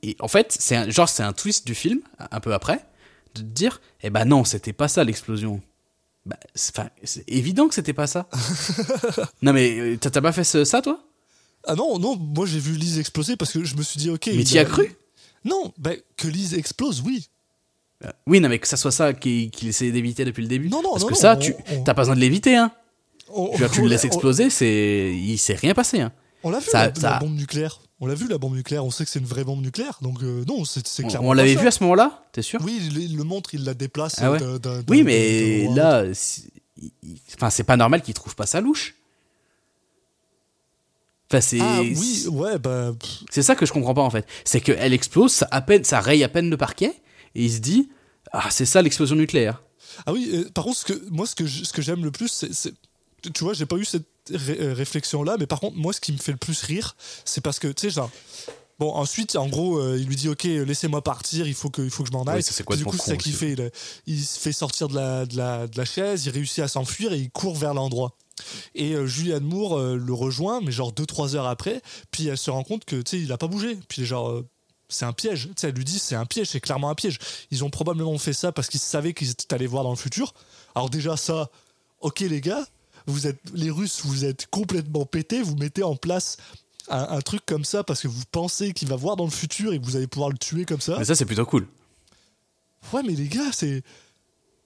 et en fait, c'est un, genre, c'est un twist du film, un peu après, de dire, eh ben non, c'était pas ça l'explosion. Bah, c'est, évident que c'était pas ça. non, mais euh, t'as t'as pas fait ce- ça, toi? Ah non, non, moi j'ai vu Lise exploser parce que je me suis dit, ok. Mais t'y a- as cru? Non, bah, que Lise explose, oui. Euh, Oui, non, mais que ça soit ça qu'il essayait d'éviter depuis le début. Non, non, Parce non, que non, ça, on- tu on- t'as pas besoin de l'éviter, hein. On, Tu, vois, tu le l'a- laisses exploser, c'est, il s'est rien passé, hein. On l'a vu, Ça- la, ça- la bombe nucléaire. On l'a vu, la bombe nucléaire. On sait que c'est une vraie bombe nucléaire. Donc, euh, non, c'est clairement. on l'avait vu à ce moment-là, t'es sûr? Oui, il, le montre, il la déplace. Ah ouais? euh, Oui, mais là, enfin, c'est pas normal qu'il trouve pas ça louche. Enfin, c'est Ah oui, ouais, bah. c'est ça que je comprends pas en fait. C'est qu'elle explose, ça, à peine, ça raye à peine le parquet, et il se dit Ah, c'est ça l'explosion nucléaire. Ah oui, euh, par contre, ce que, moi, ce que, je- ce que j'aime le plus, c'est. Tu vois, j'ai pas eu cette ré- euh, réflexion-là, mais par contre, moi, ce qui me fait le plus rire, c'est parce que, tu sais, genre. Bon, ensuite, en gros, euh, il lui dit Ok, laissez-moi partir, il faut que, il faut que je m'en aille. Oui, ça, du coup, c'est ça qu'il fait. Il, il se fait sortir de la, de, la, de la chaise, il réussit à s'enfuir et il court vers l'endroit. Et euh, Julianne Moore euh, le rejoint, mais genre 2-3 heures après, puis elle se rend compte que, tu sais, il a pas bougé. Puis genre, euh, c'est un piège. Tu sais, elle lui dit, c'est un piège, c'est clairement un piège. Ils ont probablement fait ça parce qu'ils savaient qu'ils étaient allés voir dans le futur. Alors déjà, ça, ok les gars, vous êtes les Russes, vous êtes complètement pétés, vous mettez en place un, un truc comme ça parce que vous pensez qu'il va voir dans le futur et que vous allez pouvoir le tuer comme ça. Mais ça, c'est plutôt cool. Ouais, mais les gars, c'est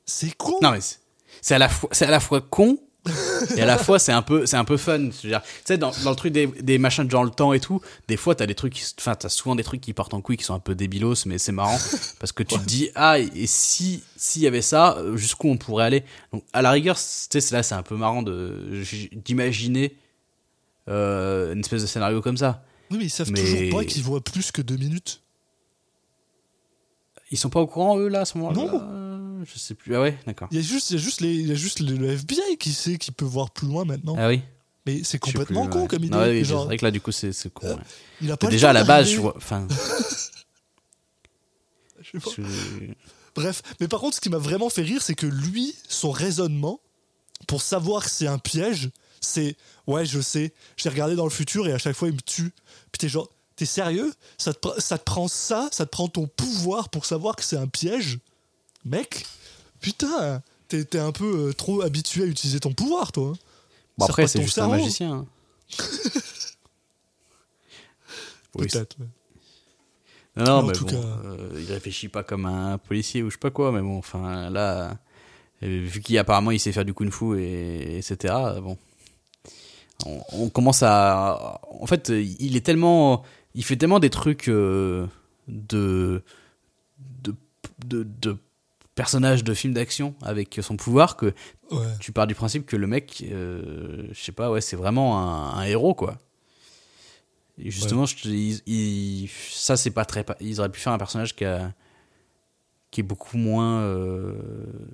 c'est con. Non, mais c'est- à la fois, c'est à la fois con et à la fois c'est un peu, c'est un peu fun. Tu sais, dans, dans le truc des, des machins de genre le temps et tout, des fois t'as des trucs, enfin t'as souvent des trucs qui partent en couille qui sont un peu débilos, mais c'est marrant parce que tu te dis ah et si s'il y avait ça, euh, jusqu'où on pourrait aller? Donc à la rigueur, tu sais, là c'est un peu marrant de d'imaginer euh, une espèce de scénario comme ça. Oui, mais ils savent Mais- toujours pas qu'ils voient plus que deux minutes. Ils sont pas au courant eux là à ce moment-là? Non. Euh, Je sais plus. Ah ouais, d'accord. Il y a juste, il y a juste, les, il y a juste le, le FBI qui sait qu'il peut voir plus loin maintenant. Ah oui. mais c'est complètement plus, con ouais. comme idée. Ouais, oui, Genre, c'est vrai que là du coup c'est con. ouais. il a pas le Déjà à la base, je vois. Enfin, Je sais pas. je- Bref, mais par contre, ce qui m'a vraiment fait rire, c'est que lui, son raisonnement, pour savoir que c'est un piège, c'est ouais, je sais, j'ai regardé dans le futur et à chaque fois il me tue. Puis t'es genre, t'es sérieux? Ça te, ça te prend ça, ça te prend ton pouvoir pour savoir que c'est un piège? Mec, putain, t'es t'es un peu euh, trop habitué à utiliser ton pouvoir, toi. hein. Bon, après, c'est juste un magicien. hein. Oui, Peut-être. non, non, mais tout bon, cas. euh, il réfléchit pas comme un policier ou je sais pas quoi, mais bon, enfin, là, euh, vu qu'apparemment il sait faire du kung-fu et etc., euh, bon. On, on commence à. En fait, il est tellement. Il fait tellement des trucs de, de, de. de personnages de films d'action avec son pouvoir que Ouais. tu pars du principe que le mec, euh, je sais pas, ouais, c'est vraiment un, un héros, quoi. Et justement, je te- il- il- ça, c'est pas très. Ils auraient pu faire un personnage qui, a- qui est beaucoup moins euh,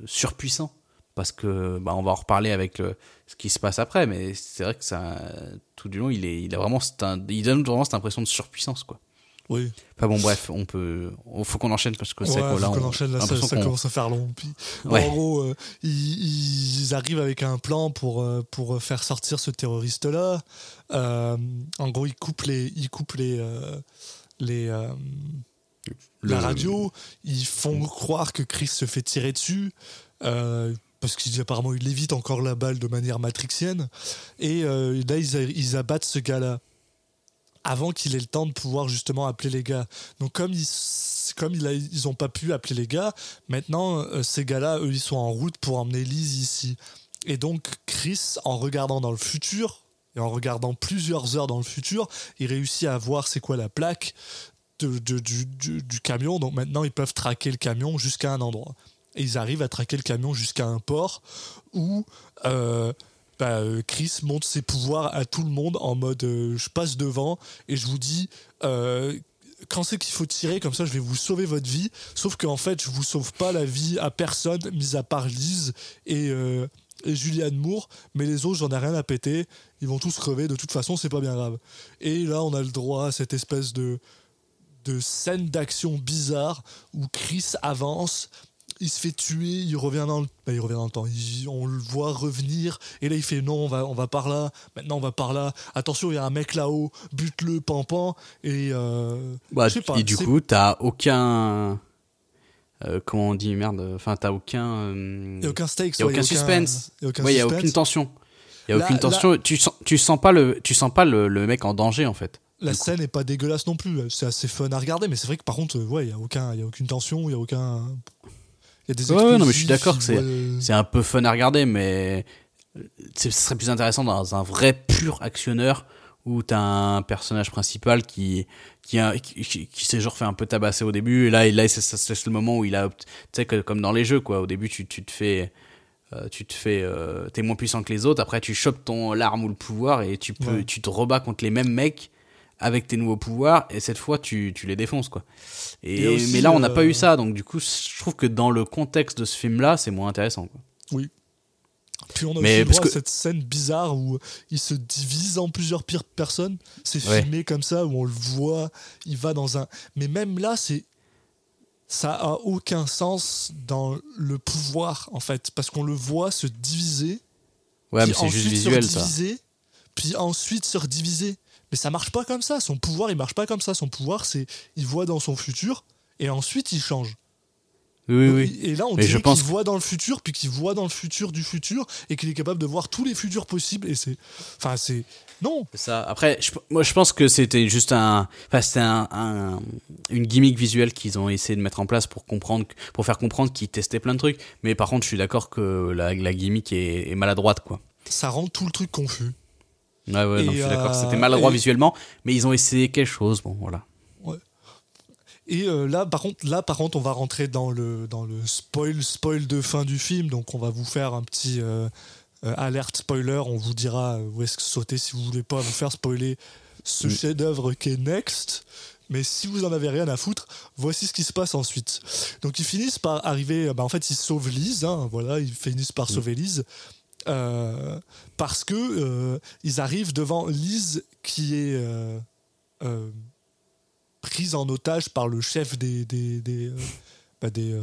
surpuissant. Parce que, bah, on va en reparler avec le, ce qui se passe après, mais c'est vrai que ça, tout du long, il, est, il a vraiment, cette il donne vraiment cette impression de surpuissance, quoi. Oui. Enfin bon, bref, on peut, faut qu'on enchaîne parce que c'est Ouais, quoi là on- enchaîne là, ça, ça commence à faire long. Puis, Ouais. En gros, euh, ils, ils arrivent avec un plan pour, euh, pour faire sortir ce terroriste-là. Euh, en gros, ils coupent les, ils coupent les, les, la radio. Ils font croire que Chris se fait tirer dessus. parce qu'apparemment, il évite encore la balle de manière matrixienne. Et euh, là, ils, ils abattent ce gars-là avant qu'il ait le temps de pouvoir justement appeler les gars. Donc comme ils comme ils ont pas pu appeler les gars, maintenant euh, ces gars-là, eux, ils sont en route pour emmener Liz ici. Et donc Chris, en regardant dans le futur et en regardant plusieurs heures dans le futur, il réussit à voir c'est quoi la plaque du camion. Donc maintenant ils peuvent traquer le camion jusqu'à un endroit. Et ils arrivent à traquer le camion jusqu'à un port où euh, bah, euh, Chris montre ses pouvoirs à tout le monde en mode euh, je passe devant et je vous dis euh, quand c'est qu'il faut tirer comme ça je vais vous sauver votre vie. Sauf qu'en fait je vous sauve pas la vie à personne mis à part Liz et, et Julianne Moore. Mais les autres j'en ai rien à péter. Ils vont tous crever. De toute façon c'est pas bien grave. Et là on a le droit à cette espèce de de scène d'action bizarre où Chris avance il se fait tuer, il revient dans le, bah, il revient dans le temps. Il- on le voit revenir et là il fait non, on va, on va par là. Maintenant on va par là. Attention, il y a un mec là-haut, bute-le, pampan. Et euh, Bah, pas, et du coup, t'as aucun. euh, comment on dit merde Enfin, t'as aucun. euh, il y a aucun stakes, y a ouais, aucun suspense. il y a aucun ouais, il y a aucune tension. Il y a Là- aucune tension. Tu sens, tu sens pas le, tu sens pas le, le mec en danger en fait. La du scène est pas dégueulasse non plus. C'est assez fun à regarder, mais c'est vrai que par contre, euh, ouais, il y a aucun, il y a aucune tension, il y a aucun. Il y a des Ouais, ouais, non, mais je suis d'accord que c'est- C'est un peu fun à regarder, mais ce serait plus intéressant dans un vrai pur actionneur où t'as un personnage principal qui qui, qui, qui- qui s'est genre fait un peu tabasser au début et là, et là c'est le moment où il a tu sais que comme dans les jeux quoi au début tu, tu te fais euh, tu te fais euh, t'es moins puissant que les autres après tu chopes ton l'arme ou le pouvoir et tu peux Ouais. tu te rebats contre les mêmes mecs avec tes nouveaux pouvoirs et cette fois tu, tu les défonces quoi et, Et aussi, mais là on n'a euh, pas eu ça donc du coup je trouve que dans le contexte de ce film là c'est moins intéressant quoi. Oui. Puis on a Mais aussi à que- cette scène bizarre où il se divise en plusieurs pires personnes. C'est Ouais. filmé comme ça, où on le voit, il va dans un. Mais même là, c'est. Ça a aucun sens dans le pouvoir, en fait, parce qu'on le voit se diviser Ouais, mais c'est juste visuel, ça. puis ensuite se rediviser. Mais ça marche pas comme ça. Son pouvoir, il marche pas comme ça. Son pouvoir, c'est il voit dans son futur et ensuite il change. Oui, oui. Et là, on Mais dirait pense qu'il voit dans le futur, puis qu'il voit dans le futur du futur, et qu'il est capable de voir tous les futurs possibles. Et c'est, enfin, c'est non. Ça. Après, je- moi, je pense que c'était juste un, enfin, c'était un, un- une gimmick visuelle qu'ils ont essayé de mettre en place pour comprendre, pour faire comprendre qu'ils testaient plein de trucs. Mais par contre, je suis d'accord que la, la gimmick est, est maladroite, quoi. Ça rend tout le truc confus. Ouais, ouais, non, je suis d'accord. euh, C'était maladroit et- visuellement, mais ils ont essayé quelque chose. Bon, voilà. Et euh, là, par contre, là, par contre, on va rentrer dans le dans le spoil, spoil de fin du film. Donc, on va vous faire un petit euh, euh, alerte spoiler. On vous dira où est-ce que sauter si vous voulez pas vous faire spoiler ce chef-d'œuvre qui est Next. Mais si vous en avez rien à foutre, voici ce qui se passe ensuite. Donc ils finissent par arriver, euh, bah, en fait ils sauvent Lise, hein, voilà, ils finissent par sauver Lise, euh, parce que euh, ils arrivent devant Lise qui est euh, prise en otage par le chef des, des, des, bah, des,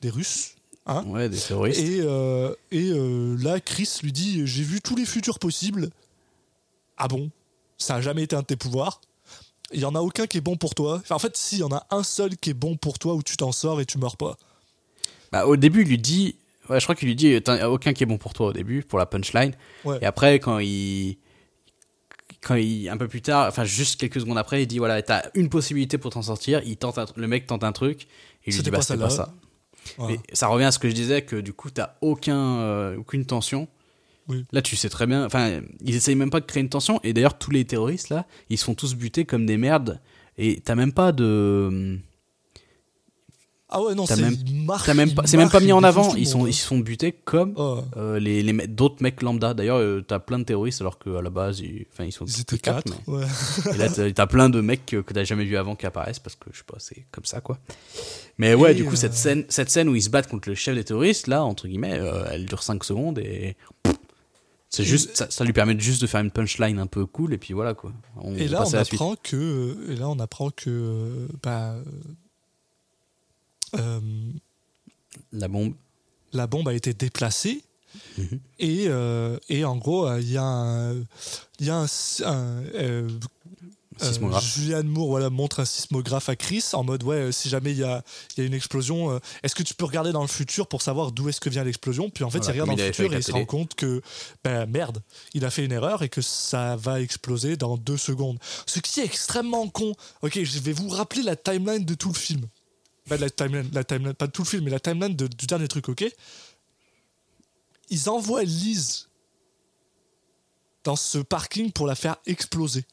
des Russes. Hein Ouais, des terroristes. et et là, Chris lui dit J'ai vu tous les futurs possibles. Ah bon? Ça a jamais été un de tes pouvoirs? Il y en a aucun qui est bon pour toi. Enfin, en fait, si, il y en a un seul qui est bon pour toi où tu t'en sors et tu meurs pas. Bah, au début, il lui dit. Ouais, je crois qu'il lui dit a aucun qui est bon pour toi au début, pour la punchline. Ouais. Et après, quand il. Quand il. Un peu plus tard, enfin, juste quelques secondes après, il dit Voilà, t'as une possibilité pour t'en sortir. Il tente un le mec tente un truc. Et il lui dit Bah, c'était pas ça. Voilà. Mais ça revient à ce que je disais, que du coup, t'as aucun, euh, aucune tension. Oui. Là, tu sais très bien. Enfin, ils essayent même pas de créer une tension. Et d'ailleurs, tous les terroristes, là, ils se font tous buter comme des merdes. Et t'as même pas de. Ah ouais, non, c'est même- pas- C'est même pas mis en avant. Ils sont, ils se font buter comme Oh, euh, les, les me- d'autres mecs lambda. D'ailleurs, euh, t'as plein de terroristes alors qu'à la base, ils, ils sont ils étaient quatre, quatre. mais- ouais. Et là, t'as plein de mecs que, que t'as jamais vu avant qui apparaissent parce que je sais pas, c'est comme ça quoi. Mais ouais, Et, du coup, euh, cette scène, cette scène où ils se battent contre le chef des terroristes, là, entre guillemets, euh, elle dure 5 secondes et. C'est juste, ça, ça lui permet juste de faire une punchline un peu cool et puis voilà quoi. On Et là, on suite. apprend que, et là, on apprend que, euh, bah, euh, La bombe. la bombe a été déplacée. Mhm. Et, euh, et en gros, euh, il y a un. Y a un. euh, Julianne Moore voilà, montre un sismographe à Chris en mode ouais, si jamais il y a, y a une explosion, euh, est-ce que tu peux regarder dans le futur pour savoir d'où est-ce que vient l'explosion? Puis en fait, Voilà, il regarde dans le futur et il se rend compte que ben, merde, il a fait une erreur et que ça va exploser dans deux secondes. Ce qui est extrêmement con. Ok, je vais vous rappeler la timeline de tout le film. Ben, la timeline, la timeline, pas de tout le film, mais la timeline du dernier truc, ok? Ils envoient Lise dans ce parking pour la faire exploser.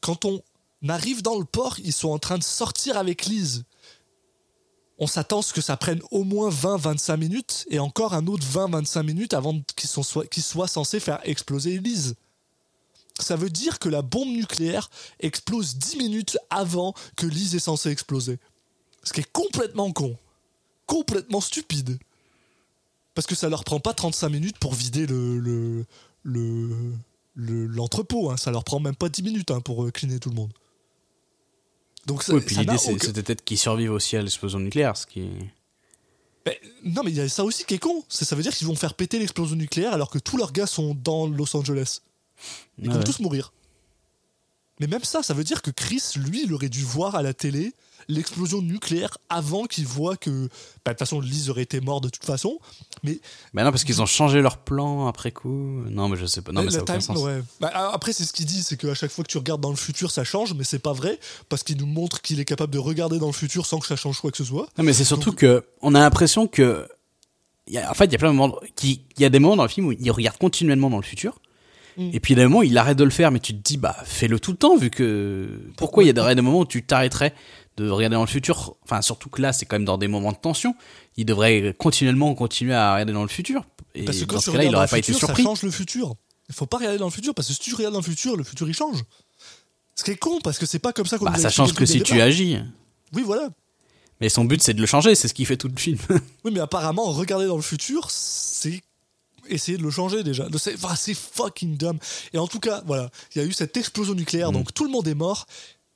Quand on arrive dans le port, ils sont en train de sortir avec Lise. On s'attend à ce que ça prenne au moins 20-25 minutes et encore un autre 20-25 minutes avant qu'ils soient censés faire exploser Lise. Ça veut dire que la bombe nucléaire explose 10 minutes avant que Lise est censée exploser. Ce qui est complètement con. Complètement stupide. Parce que ça leur prend pas 35 minutes pour vider le, le, le, le- l'entrepôt. hein. Ça leur prend même pas 10 minutes hein, pour euh, cleaner tout le monde. Donc ça, Oui, puis l'idée c'est- aucun- c'était peut-être qu'ils survivent aussi à l'explosion nucléaire, ce qui. Ben, non, mais il y a ça aussi qui est con. Ça veut dire qu'ils vont faire péter l'explosion nucléaire alors que tous leurs gars sont dans Los Angeles. Ils vont ouais. tous mourir. Mais même ça, ça veut dire que Chris, lui, il aurait dû voir à la télé l'explosion nucléaire avant qu'il voit que. ben, De toute façon, Lise aurait été mort de toute façon. Mais Bah non, parce qu'ils ont changé leur plan après coup. Non, mais je sais pas. Non, mais la ça n'a aucun time- sens. ouais. Ben, après, c'est ce qu'il dit c'est qu'à chaque fois que tu regardes dans le futur, ça change, mais c'est pas vrai parce qu'il nous montre qu'il est capable de regarder dans le futur sans que ça change quoi que ce soit. Non, mais c'est surtout que on a l'impression que. il Y a, en fait, il y a plein de moments. Qui, il y a des moments dans le film où il regarde continuellement dans le futur. Mm. Et puis, il y a des moments où il arrête de le faire, mais tu te dis, bah, fais-le tout le temps, vu que. Pourquoi il y a des moments où tu t'arrêterais de regarder dans le futur Enfin, surtout que là, c'est quand même dans des moments de tension. Il devrait continuellement continuer à regarder dans le futur. Et Parce que quand dans ce cas-là, il n'aurait pas été surpris. ça change le futur. Il faut pas regarder dans le futur parce que si tu regardes dans le futur, le futur il change. Ce qui est con parce que c'est pas comme ça qu'on Bah, ça change que si tu agis. Oui, voilà. Mais son but, c'est de le changer. C'est ce qui fait tout le film. Oui, mais apparemment, regarder dans le futur, c'est essayer de le changer déjà. C'est enfin, c'est fucking dumb. Et en tout cas, voilà, il y a eu cette explosion nucléaire, Mm. donc tout le monde est mort.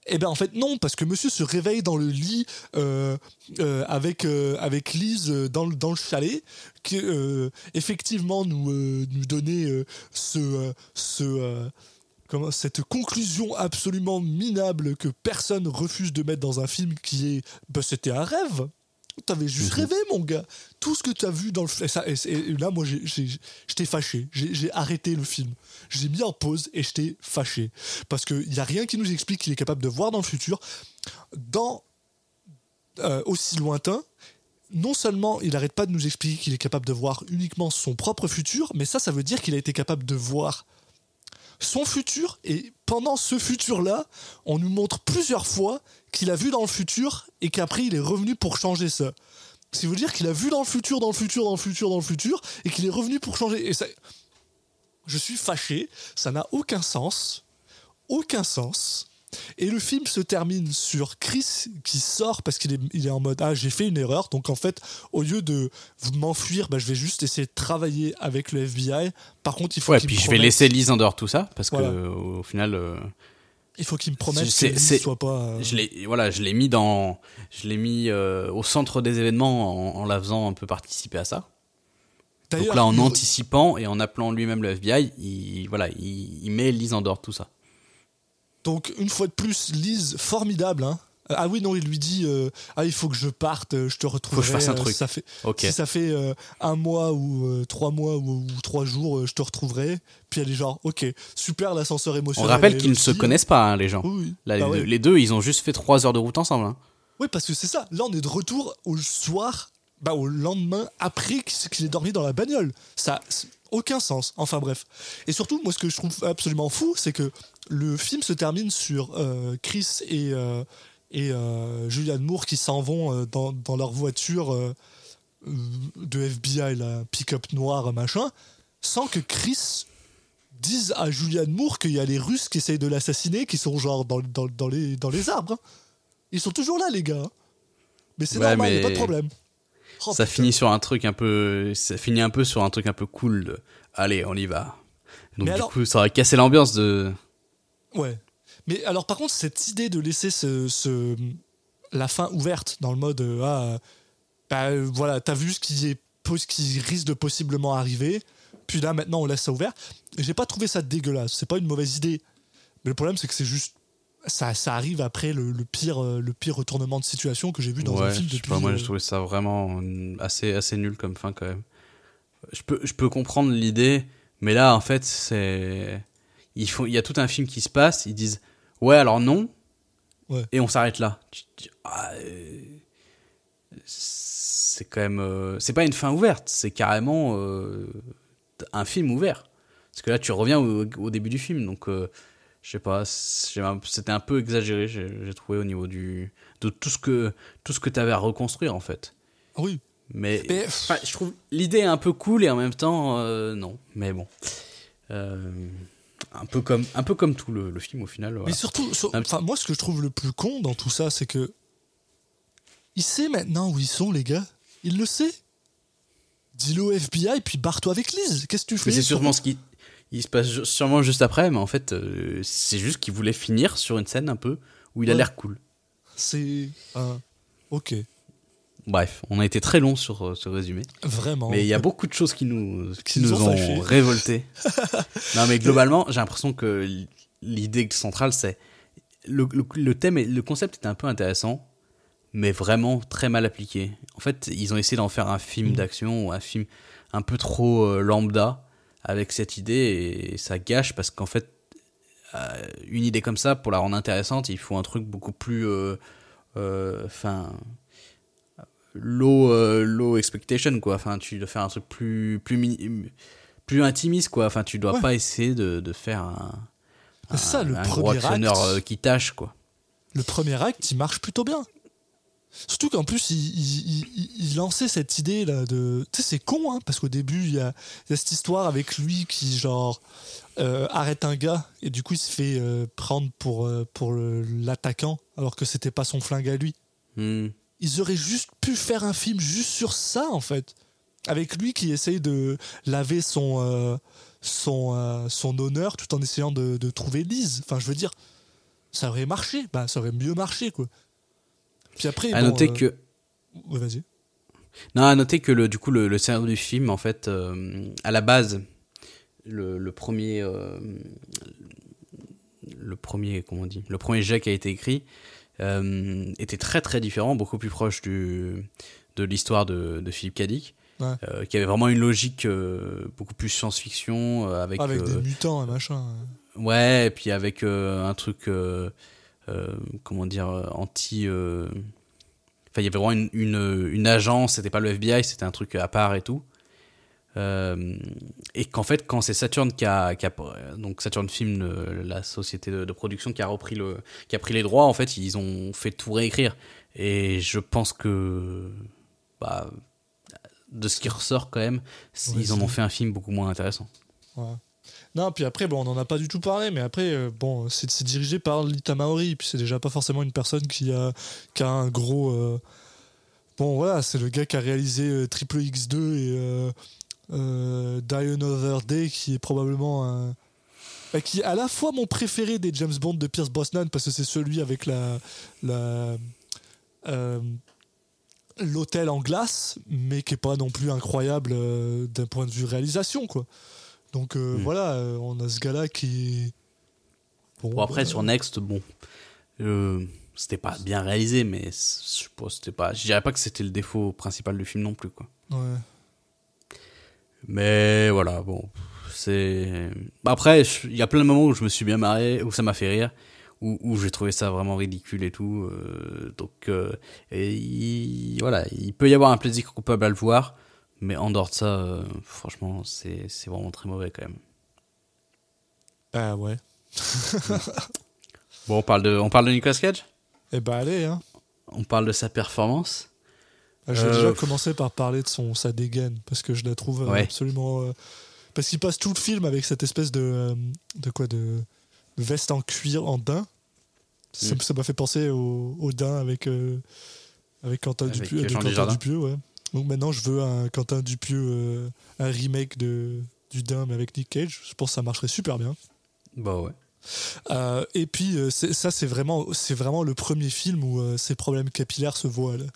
Eh ben en fait non, parce que monsieur se réveille dans le lit euh, euh, avec, euh, avec Lise dans, le- chalet, qui effectivement nous, nous donnait ce, comment, cette conclusion absolument minable que personne refuse de mettre dans un film qui est bah, c'était un rêve. T'avais juste rêvé, mon gars. Tout ce que tu as vu dans le film. Et, là, moi, j'étais fâché. J'ai j'ai arrêté le film. J'ai mis en pause et j'étais fâché. Parce qu'il n'y a rien qui nous explique qu'il est capable de voir dans le futur. Dans euh, aussi lointain, non seulement il n'arrête pas de nous expliquer qu'il est capable de voir uniquement son propre futur, mais ça, ça veut dire qu'il a été capable de voir son futur et pendant ce futur-là, on nous montre plusieurs fois qu'il a vu dans le futur et qu'après il est revenu pour changer ça. Ce qui veut dire qu'il a vu dans le futur, dans le futur, dans le futur, dans le futur et qu'il est revenu pour changer. Et ça, je suis fâché, ça n'a aucun sens, aucun sens. Et le film se termine sur Chris qui sort parce qu'il est, il est en mode Ah, j'ai fait une erreur. Donc en fait, au lieu de m'enfuir, bah, je vais juste essayer de travailler avec le FBI. Par contre, il faut Ouais, puis je vais laisser Lise en dehors de tout ça, parce que Voilà. euh, au final, euh, Il faut qu'il me promette que lui soit pas. euh, je l'ai, voilà, je l'ai mis dans, je l'ai mis euh, au centre des événements en, en la faisant un peu participer à ça. Donc là, en il- anticipant et en appelant lui-même le FBI, il, voilà, il, il met Lise en dehors de tout ça. Donc, une fois de plus, Lise, formidable. Hein. Euh, Ah oui, non, il lui dit euh, Ah, il faut que je parte, euh, je te retrouverai. je fasse un truc. Ça fait, Ok. Si ça fait euh, un mois ou euh, trois mois ou, ou trois jours, je te retrouverai. Puis elle est genre Ok, super l'ascenseur On émotionnel. rappelle elle qu'ils ne se connaissent pas, hein, les gens. Oui, oui. Là, Bah les, ouais. deux, les deux, ils ont juste fait trois heures de route ensemble. hein. Oui, parce que c'est ça. Là, on est de retour au soir, bah, au lendemain, après qu'il ait dormi dans la bagnole. Ça aucun sens. Enfin bref. Et surtout, moi, ce que je trouve absolument fou, c'est que le film se termine sur euh, Chris et, euh, et euh, Julianne Moore qui s'en vont euh, dans, dans leur voiture euh, de FBI, la pick-up noire, machin, sans que Chris dise à Julianne Moore qu'il y a les Russes qui essayent de l'assassiner, qui sont genre dans, dans, dans les, dans les arbres. hein. Ils sont toujours là, les gars. Mais c'est Ouais, normal, il mais a pas de problème. Oh, ça putain. finit sur un truc un peu, ça finit un peu sur un truc un peu cool. de, Allez, on y va. Donc Mais du alors- coup, ça aurait cassé l'ambiance de. Ouais. Mais alors, par contre, cette idée de laisser ce, ce- la fin ouverte dans le mode euh, ah, bah, euh, voilà, t'as vu ce qui, est, ce qui risque de possiblement arriver, puis là, maintenant, on laisse ça ouvert. J'ai pas trouvé ça dégueulasse. C'est pas une mauvaise idée. Mais le problème, c'est que c'est juste. Ça, ça arrive après le, le pire, euh, le pire retournement de situation que j'ai vu dans un film depuis. pas, moi j'ai trouvé ça vraiment assez, assez nul comme fin quand même. Je peux, je peux comprendre l'idée, mais là en fait, c'est. Il, faut, il y a tout un film qui se passe, ils disent Ouais, alors non, Ouais. et on s'arrête là. Ah, euh, c'est quand même. euh, c'est pas une fin ouverte, c'est carrément euh, un film ouvert. Parce que là, tu reviens au, au début du film, donc. je sais pas, c'était un peu exagéré, j'ai trouvé au niveau du de tout ce que tout ce que tu avais à reconstruire en fait. Oui. Mais, Mais- enfin, je trouve l'idée un peu cool et en même temps euh, non. Mais bon, Euh, un peu comme un peu comme tout le, le film au final. voilà. Mais surtout, sur- moi, ce que je trouve le plus con dans tout ça, c'est que. Il sait maintenant où ils sont, les gars. Il le sait. Dis-le au FBI, puis barre-toi avec Lise. Qu'est-ce que tu fais Mais c'est sûrement ce qui il se passe sûrement juste après, mais en fait euh, c'est juste qu'il voulait finir sur une scène un peu où il a l'air cool. C'est. un- Ok. Bref, on a été très long sur euh, ce résumé. Vraiment. Mais il y a beaucoup de choses qui nous, qui nous nous ont ont révoltés. non, mais globalement, j'ai l'impression que l'idée centrale, c'est. Le, le, le thème, et le concept était un peu intéressant, mais vraiment très mal appliqué. En fait, ils ont essayé d'en faire un film Mm. d'action ou un film un peu trop euh, lambda avec cette idée et ça gâche parce qu'en fait, euh, une idée comme ça, pour la rendre intéressante, il faut un truc beaucoup plus. Enfin low, euh, low expectation quoi enfin tu dois faire un truc plus plus mini- plus intimiste quoi enfin tu dois Ouais. pas essayer de, de faire un, C'est ça, le un premier acte. euh, qui tâche quoi Le premier acte, il marche plutôt bien. Surtout qu'en plus, il, il- il- il lançait cette idée là de. Tu sais, c'est con, hein, parce qu'au début, il y a, il y a cette histoire avec lui qui, genre, euh, arrête un gars et du coup, il se fait euh, prendre pour, pour l'attaquant alors que c'était pas son flingue à lui. Hmm. Ils auraient juste pu faire un film juste sur ça, en fait. Avec lui qui essaye de laver son, euh, son, euh, son honneur tout en essayant de, de trouver Lise. Enfin, je veux dire, ça aurait marché, bah, ça aurait mieux marché, quoi. Puis après, À bon, noter euh, que. ouais, vas-y. Non, à noter que le, du coup, le, le scénario du film, en fait, à la base, le, le premier. le premier, comment on dit Le premier jet qui a été écrit euh, était très très différent, beaucoup plus proche du, de l'histoire de, de Philippe Cadic. Ouais. euh, qui avait vraiment une logique euh, beaucoup plus science-fiction euh, avec, Avec des mutants et machin. Ouais, et puis avec un truc, comment dire, anti. Enfin, il y avait vraiment une, une, une agence, c'était pas le FBI, c'était un truc à part et tout. Euh, et qu'en fait, quand c'est Saturn qui a, qui a- donc Saturn Film, le- la société de, de production qui a repris le, qui a pris les droits, en fait, ils ont fait tout réécrire. Et je pense que, bah, de ce qui ressort quand même, ils en ont fait un film beaucoup moins intéressant. Ouais. Non, puis après, bon, on n'en a pas du tout parlé, mais après, euh, bon, c'est dirigé par Lita Maori, puis c'est déjà pas forcément une personne qui a, qui a un gros. euh, Bon, voilà, c'est le gars qui a réalisé Triple X2 et euh, Die Another Day, qui est probablement un. bah, qui est à la fois mon préféré des James Bond de Pierce Brosnan, parce que c'est celui avec la. la euh, l'hôtel en glace, mais qui est pas non plus incroyable euh, d'un point de vue réalisation, quoi. Donc euh, Mm. voilà, on a ce gars-là qui. Bon, après, sur Next, bon, c'était pas bien réalisé, mais je c'était pas. Je dirais pas que c'était le défaut principal du film non plus, quoi. ouais. Mais voilà, bon, c'est. bah, Après, il y a plein de moments où je me suis bien marré, où ça m'a fait rire, où, où j'ai trouvé ça vraiment ridicule et tout. euh, donc, euh, et il- voilà, il peut y avoir un plaisir coupable à le voir, mais en dehors de ça, euh, franchement, c'est c'est vraiment très mauvais quand même. Ah ouais. Bon, on parle de, on parle de Nicolas Cage? Eh ben allez, hein. On parle de sa performance? Je vais Euh, déjà pff. commencer par parler de son, sa dégaine, parce que je la trouve euh, Ouais. absolument. euh, parce qu'il passe tout le film avec cette espèce de. euh, de quoi De, de veste en cuir, en daim. Ça Mm. ça m'a fait penser au, au daim avec, euh, avec Quentin Avec, Dupieux. euh, Quentin. Dupieux, ouais. Donc maintenant, je veux un Quentin Dupieux, euh, un remake de, du daim, mais avec Nick Cage. Je pense que ça marcherait super bien. Bah ouais. Euh, et puis euh, ça c'est vraiment c'est vraiment le premier film où euh, ses problèmes capillaires se voilent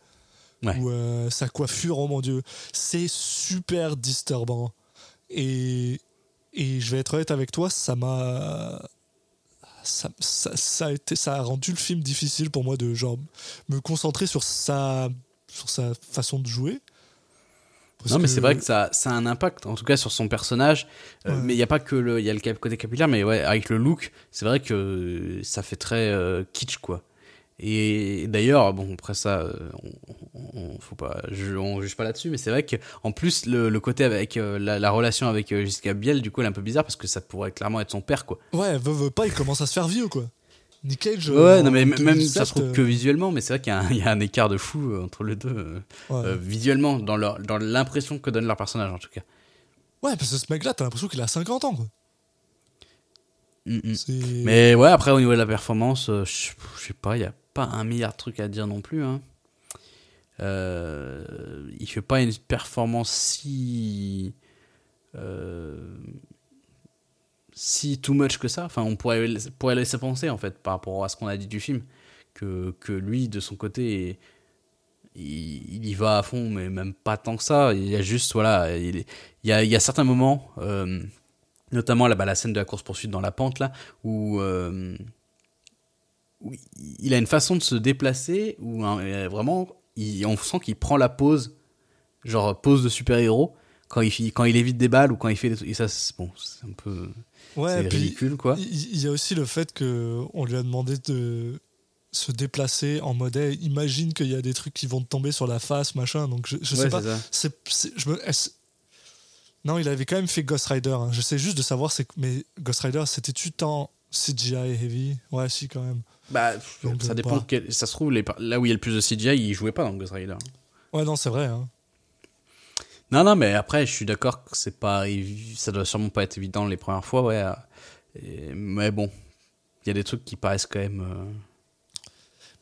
Ouais. où euh, sa coiffure oh mon dieu c'est super disturbant et et je vais être honnête avec toi ça m'a ça, ça, ça a été ça a rendu le film difficile pour moi de genre me concentrer sur sa sur sa façon de jouer Parce non, mais c'est vrai que ça, ça a un impact, en tout cas sur son personnage. Euh, mais il n'y a pas que le, y a le côté capillaire, mais ouais, avec le look, c'est vrai que ça fait très euh, kitsch, quoi. Et d'ailleurs, bon, après ça, euh, on, on- faut pas, je- on juge pas là-dessus, mais c'est vrai qu'en plus, le, le côté avec euh, la, la relation avec euh, Jessica Biel, du coup, elle est un peu bizarre parce que ça pourrait clairement être son père, quoi. ouais veut, veut pas il commence à se faire vieux quoi Nick Cage Ouais, euh, non, mais même 2007, ça se trouve que visuellement, mais c'est vrai qu'il y, a un- il y a un écart de fou entre les deux, ouais. visuellement, dans leur, dans l'impression que donne leur personnage, en tout cas. Ouais, parce que ce mec-là, t'as l'impression qu'il a 50 ans, quoi. Mm, mm. Mais ouais, après, au niveau de la performance, je sais pas, il n'y a pas un milliard de trucs à dire non plus. Hein. Euh, il fait pas une performance si. euh, si too much que ça. Enfin, on pourrait, pourrait laisser penser, en fait, par rapport à ce qu'on a dit du film, que, que lui, de son côté, il, y va à fond, mais même pas tant que ça. Il y a juste, voilà, il, il y, a, il y a certains moments. euh, notamment la scène de la course-poursuite dans la pente, là, où, euh, il a une façon de se déplacer, où hein, vraiment, il- on sent qu'il prend la pose, genre pose de super-héros, quand il, quand il évite des balles ou quand il fait des trucs. Et ça, c'est bon, c'est un peu. ouais, ridicule, quoi. Il y a aussi le fait que on lui a demandé de se déplacer en mode hey, imagine qu'il y a des trucs qui vont te tomber sur la face, machin. Donc je, je sais pas. je me, non, il avait quand même fait Ghost Rider. hein. Je sais juste de savoir, mais Ghost Rider, c'était-tu tant CGI heavy? Ouais, si, quand même. Bah, Donc, ça dépend. quel- ça se trouve, les là où il y a le plus de CGI, il jouait pas dans Ghost Rider. Ouais, non, c'est vrai. hein. Non, non, mais après, je suis d'accord que c'est pas, ça doit sûrement pas être évident les premières fois, ouais. et- mais bon, il y a des trucs qui paraissent quand même. euh,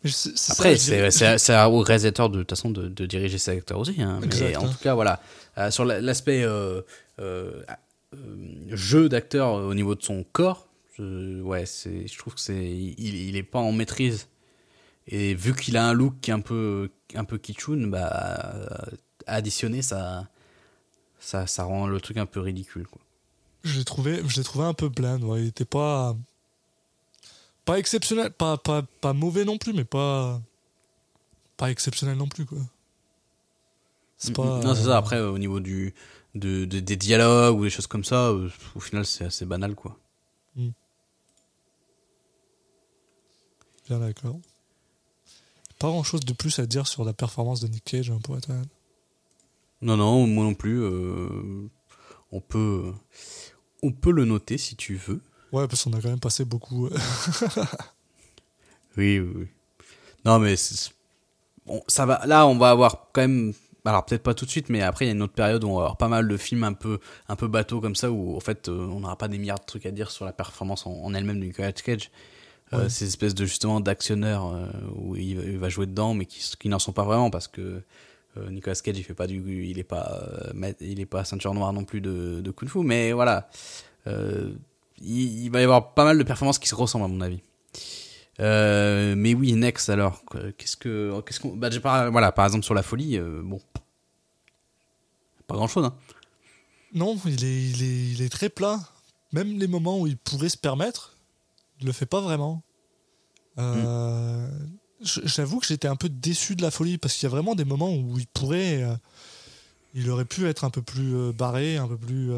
Mais Après, c'est au réalisateur de toute façon de, de diriger ses acteurs aussi. hein. Mais en hein. tout cas, voilà. Euh, sur la- l'aspect euh, jeu d'acteur au niveau de son corps, Je, ouais, c'est, je trouve que c'est, il, il est pas en maîtrise. Et vu qu'il a un look qui est un peu, un peu kitschoun, bah, additionné, ça, ça, ça rend le truc un peu ridicule, quoi. Je l'ai trouvé, je l'ai trouvé un peu. Ouais. Il était pas, pas exceptionnel, pas, pas, pas mauvais non plus, mais pas, pas exceptionnel non plus, quoi. C'est Mm, pas. mm. Non, c'est ça. Après, au niveau du, de, de- des dialogues ou des choses comme ça, euh, au final, c'est assez banal, quoi. Bien d'accord. Pas grand chose de plus à dire sur la performance de Nick Cage, hein, pour être honnête. Non, non, moi non plus. euh, on peut, on peut le noter si tu veux. Ouais, parce qu'on a quand même passé beaucoup. euh, Oui, oui, oui. Non, mais bon, ça va. Là, on va avoir quand même. Alors peut-être pas tout de suite, mais après il y a une autre période où on va avoir pas mal de films un peu, un peu bateau comme ça, où en fait euh, on n'aura pas des milliards de trucs à dire sur la performance en, en elle-même de Nicolas Cage. Euh, Ouais. Ces espèces de justement d'actionneurs euh, où il, va- il va jouer dedans, mais qui, qui n'en sont pas vraiment parce que euh, Nicolas Cage il fait pas du, il est pas, il est pas ceinture noire non plus de, de kung fu, mais voilà, Euh, il, il va y avoir pas mal de performances qui se ressemblent à mon avis. Euh, mais oui, Next alors, qu'est-ce que, qu'est-ce qu'on, bah, pas, voilà, par exemple sur la folie, euh, bon, pas grand chose. Hein. Non, il est, il, est, il est très plat. Même les moments où il pourrait se permettre, le fait pas vraiment. Euh, j- J'avoue que j'étais un peu déçu de la folie parce qu'il y a vraiment des moments où il pourrait. euh, il aurait pu être un peu plus euh, barré, un peu plus.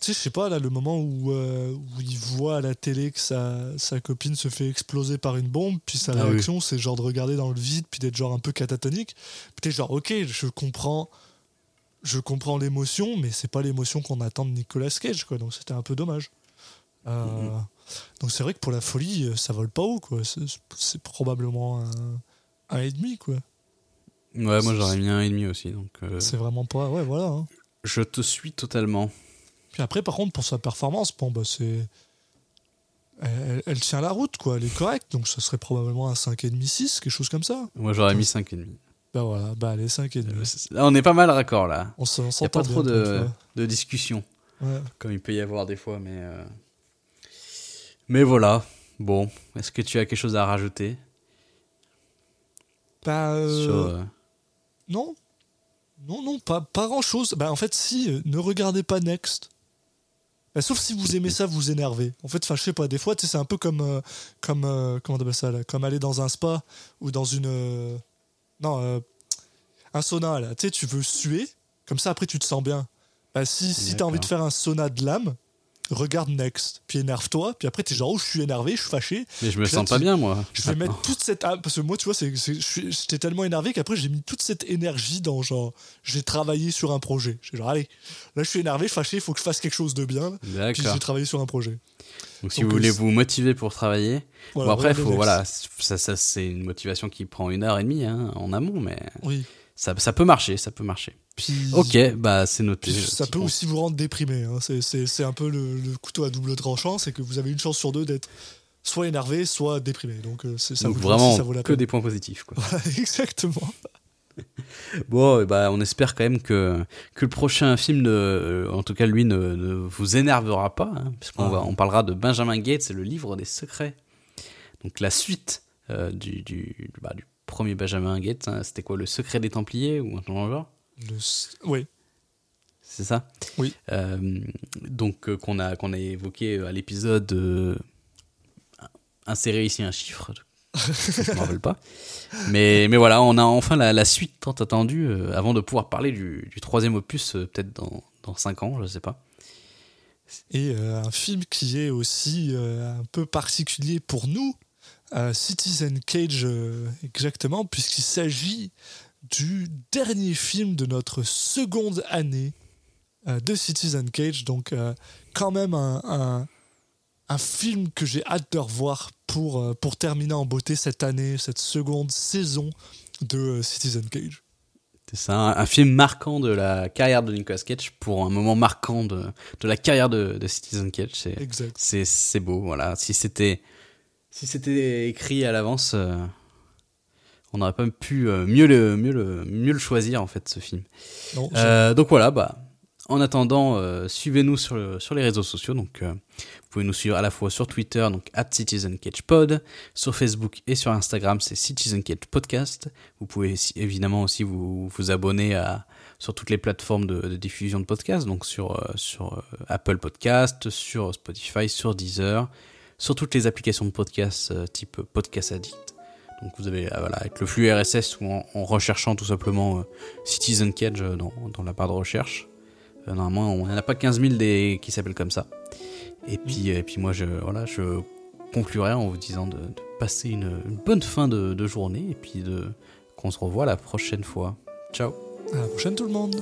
Tu sais, je sais pas, là, le moment où, où il voit à la télé que sa, sa copine se fait exploser par une bombe, puis sa Ah oui. réaction, c'est genre de regarder dans le vide, puis d'être genre un peu catatonique. Puis t'es genre, ok, je comprends je comprends l'émotion, mais c'est pas l'émotion qu'on attend de Nicolas Cage, quoi. Donc c'était un peu dommage. Euh. Donc c'est vrai que pour la folie, euh, ça vole pas haut, quoi. C'est probablement un, un et demi, quoi. Ouais, moi j'aurais mis un et demi aussi, donc euh, C'est vraiment pas. Ouais, voilà. hein. je te suis totalement. Puis après, par contre, pour sa performance, bon, bah c'est. Elle, elle tient la route, quoi. Elle est correcte, donc ce serait probablement un 5,5, 6, quelque chose comme ça. Moi j'aurais mis cinq et demi. Bah voilà, bah allez, 5,5. Euh, Là, on est pas mal raccord là. On s'entend pas trop bien, de, de discussion. Ouais. comme il peut y avoir des fois, mais euh, mais voilà. Bon, est-ce que tu as quelque chose à rajouter? Bah, euh, sur euh, Non. Non, non, pas, pas grand chose. Bah, en fait, si, euh, ne regardez pas Next. Bah, sauf si vous aimez ça, vous énervez. En fait, enfin, je sais pas, des fois, tu c'est un peu comme. comme comment on appelle ça, là Comme aller dans un spa ou dans une. non, un sauna, là. Tu sais, tu veux suer, comme ça, après, tu te sens bien. Bah, si si t'as envie de faire un sauna de l'âme, regarde Next. Puis énerve-toi. Puis après, t'es genre, oh, je suis énervé, je suis fâché. Mais je me là, sens pas bien moi. Je vais maintenant. mettre toute cette. ah, parce que moi, tu vois, j'étais tellement énervé qu'après, j'ai mis toute cette énergie dans genre. J'ai travaillé sur un projet. J'ai genre, allez, là, je suis énervé, fâché, il faut que je fasse quelque chose de bien. Puis j'ai travaillé sur un projet. Donc si Donc, vous voulez vous motiver pour travailler, Voilà, bon après faut voilà, ça, ça c'est une motivation qui prend une heure et demie hein, en amont, mais Oui. ça, ça peut marcher, ça peut marcher. Puis, Ok, bah c'est noté. ça peut aussi vous rendre déprimé. hein. C'est, un peu le, le couteau à double tranchant, c'est que vous avez une chance sur deux d'être soit énervé, soit déprimé. Donc, euh, c'est, ça Donc vous vraiment ça vaut la que peine. des points positifs. Quoi. Exactement. Bon, eh bah, on espère quand même que, que le prochain film, ne, euh, en tout cas lui, ne, ne vous énervera pas, hein, puisqu'on Ah. va, on parlera de Benjamin Gates et le livre des secrets. Donc la suite euh, du, du, bah, du premier Benjamin Gates, hein, c'était quoi, le secret des Templiers ou un truc genre? Oui. C'est ça? Oui. Euh, donc euh, qu'on a, qu'on a évoqué à l'épisode euh, Insérer ici un chiffre. je me rappelle pas. Mais, mais voilà, on a enfin la, la suite tant attendue euh, avant de pouvoir parler du, du troisième opus, euh, peut-être dans, dans 5 ans, je sais pas. Et euh, un film qui est aussi euh, un peu particulier pour nous, euh, Citizen Cage euh, exactement, puisqu'il s'agit du dernier film de notre seconde année euh, de Citizen Cage. Donc euh, quand même un, un, un film que j'ai hâte de revoir pour, euh, pour terminer en beauté cette année, cette seconde saison de Citizen Cage. C'est ça, un, un film marquant de la carrière de Nicolas Cage pour un moment marquant de, de la carrière de, de Citizen Cage. C'est, Exact. c'est, beau, voilà. Si c'était, si c'était écrit à l'avance, on n'aurait pas pu euh, mieux, le, mieux, le, mieux le choisir, en fait, ce film. Non, Euh, donc voilà, bah, En attendant, euh, suivez-nous sur, le- sur les réseaux sociaux. Donc, euh, vous pouvez nous suivre à la fois sur Twitter, donc at CitizenCatchPod, sur Facebook et sur Instagram, c'est CitizenCatchPodcast. Vous pouvez évidemment aussi vous, vous abonner à, sur toutes les plateformes de, de diffusion de podcasts, donc sur, sur Apple Podcast, sur Spotify, sur Deezer, sur toutes les applications de podcasts type Podcast Addict. Donc vous avez euh, voilà, avec le flux RSS ou en, en recherchant tout simplement euh, Citizen Cage euh, dans, dans la barre de recherche. Euh, normalement, on n'en a pas 15 000 des, qui s'appellent comme ça. Et puis, et puis moi, je, voilà, je conclurai en vous disant de, de passer une, une bonne fin de, de journée et puis de qu'on se revoit la prochaine fois. Ciao À la prochaine tout le monde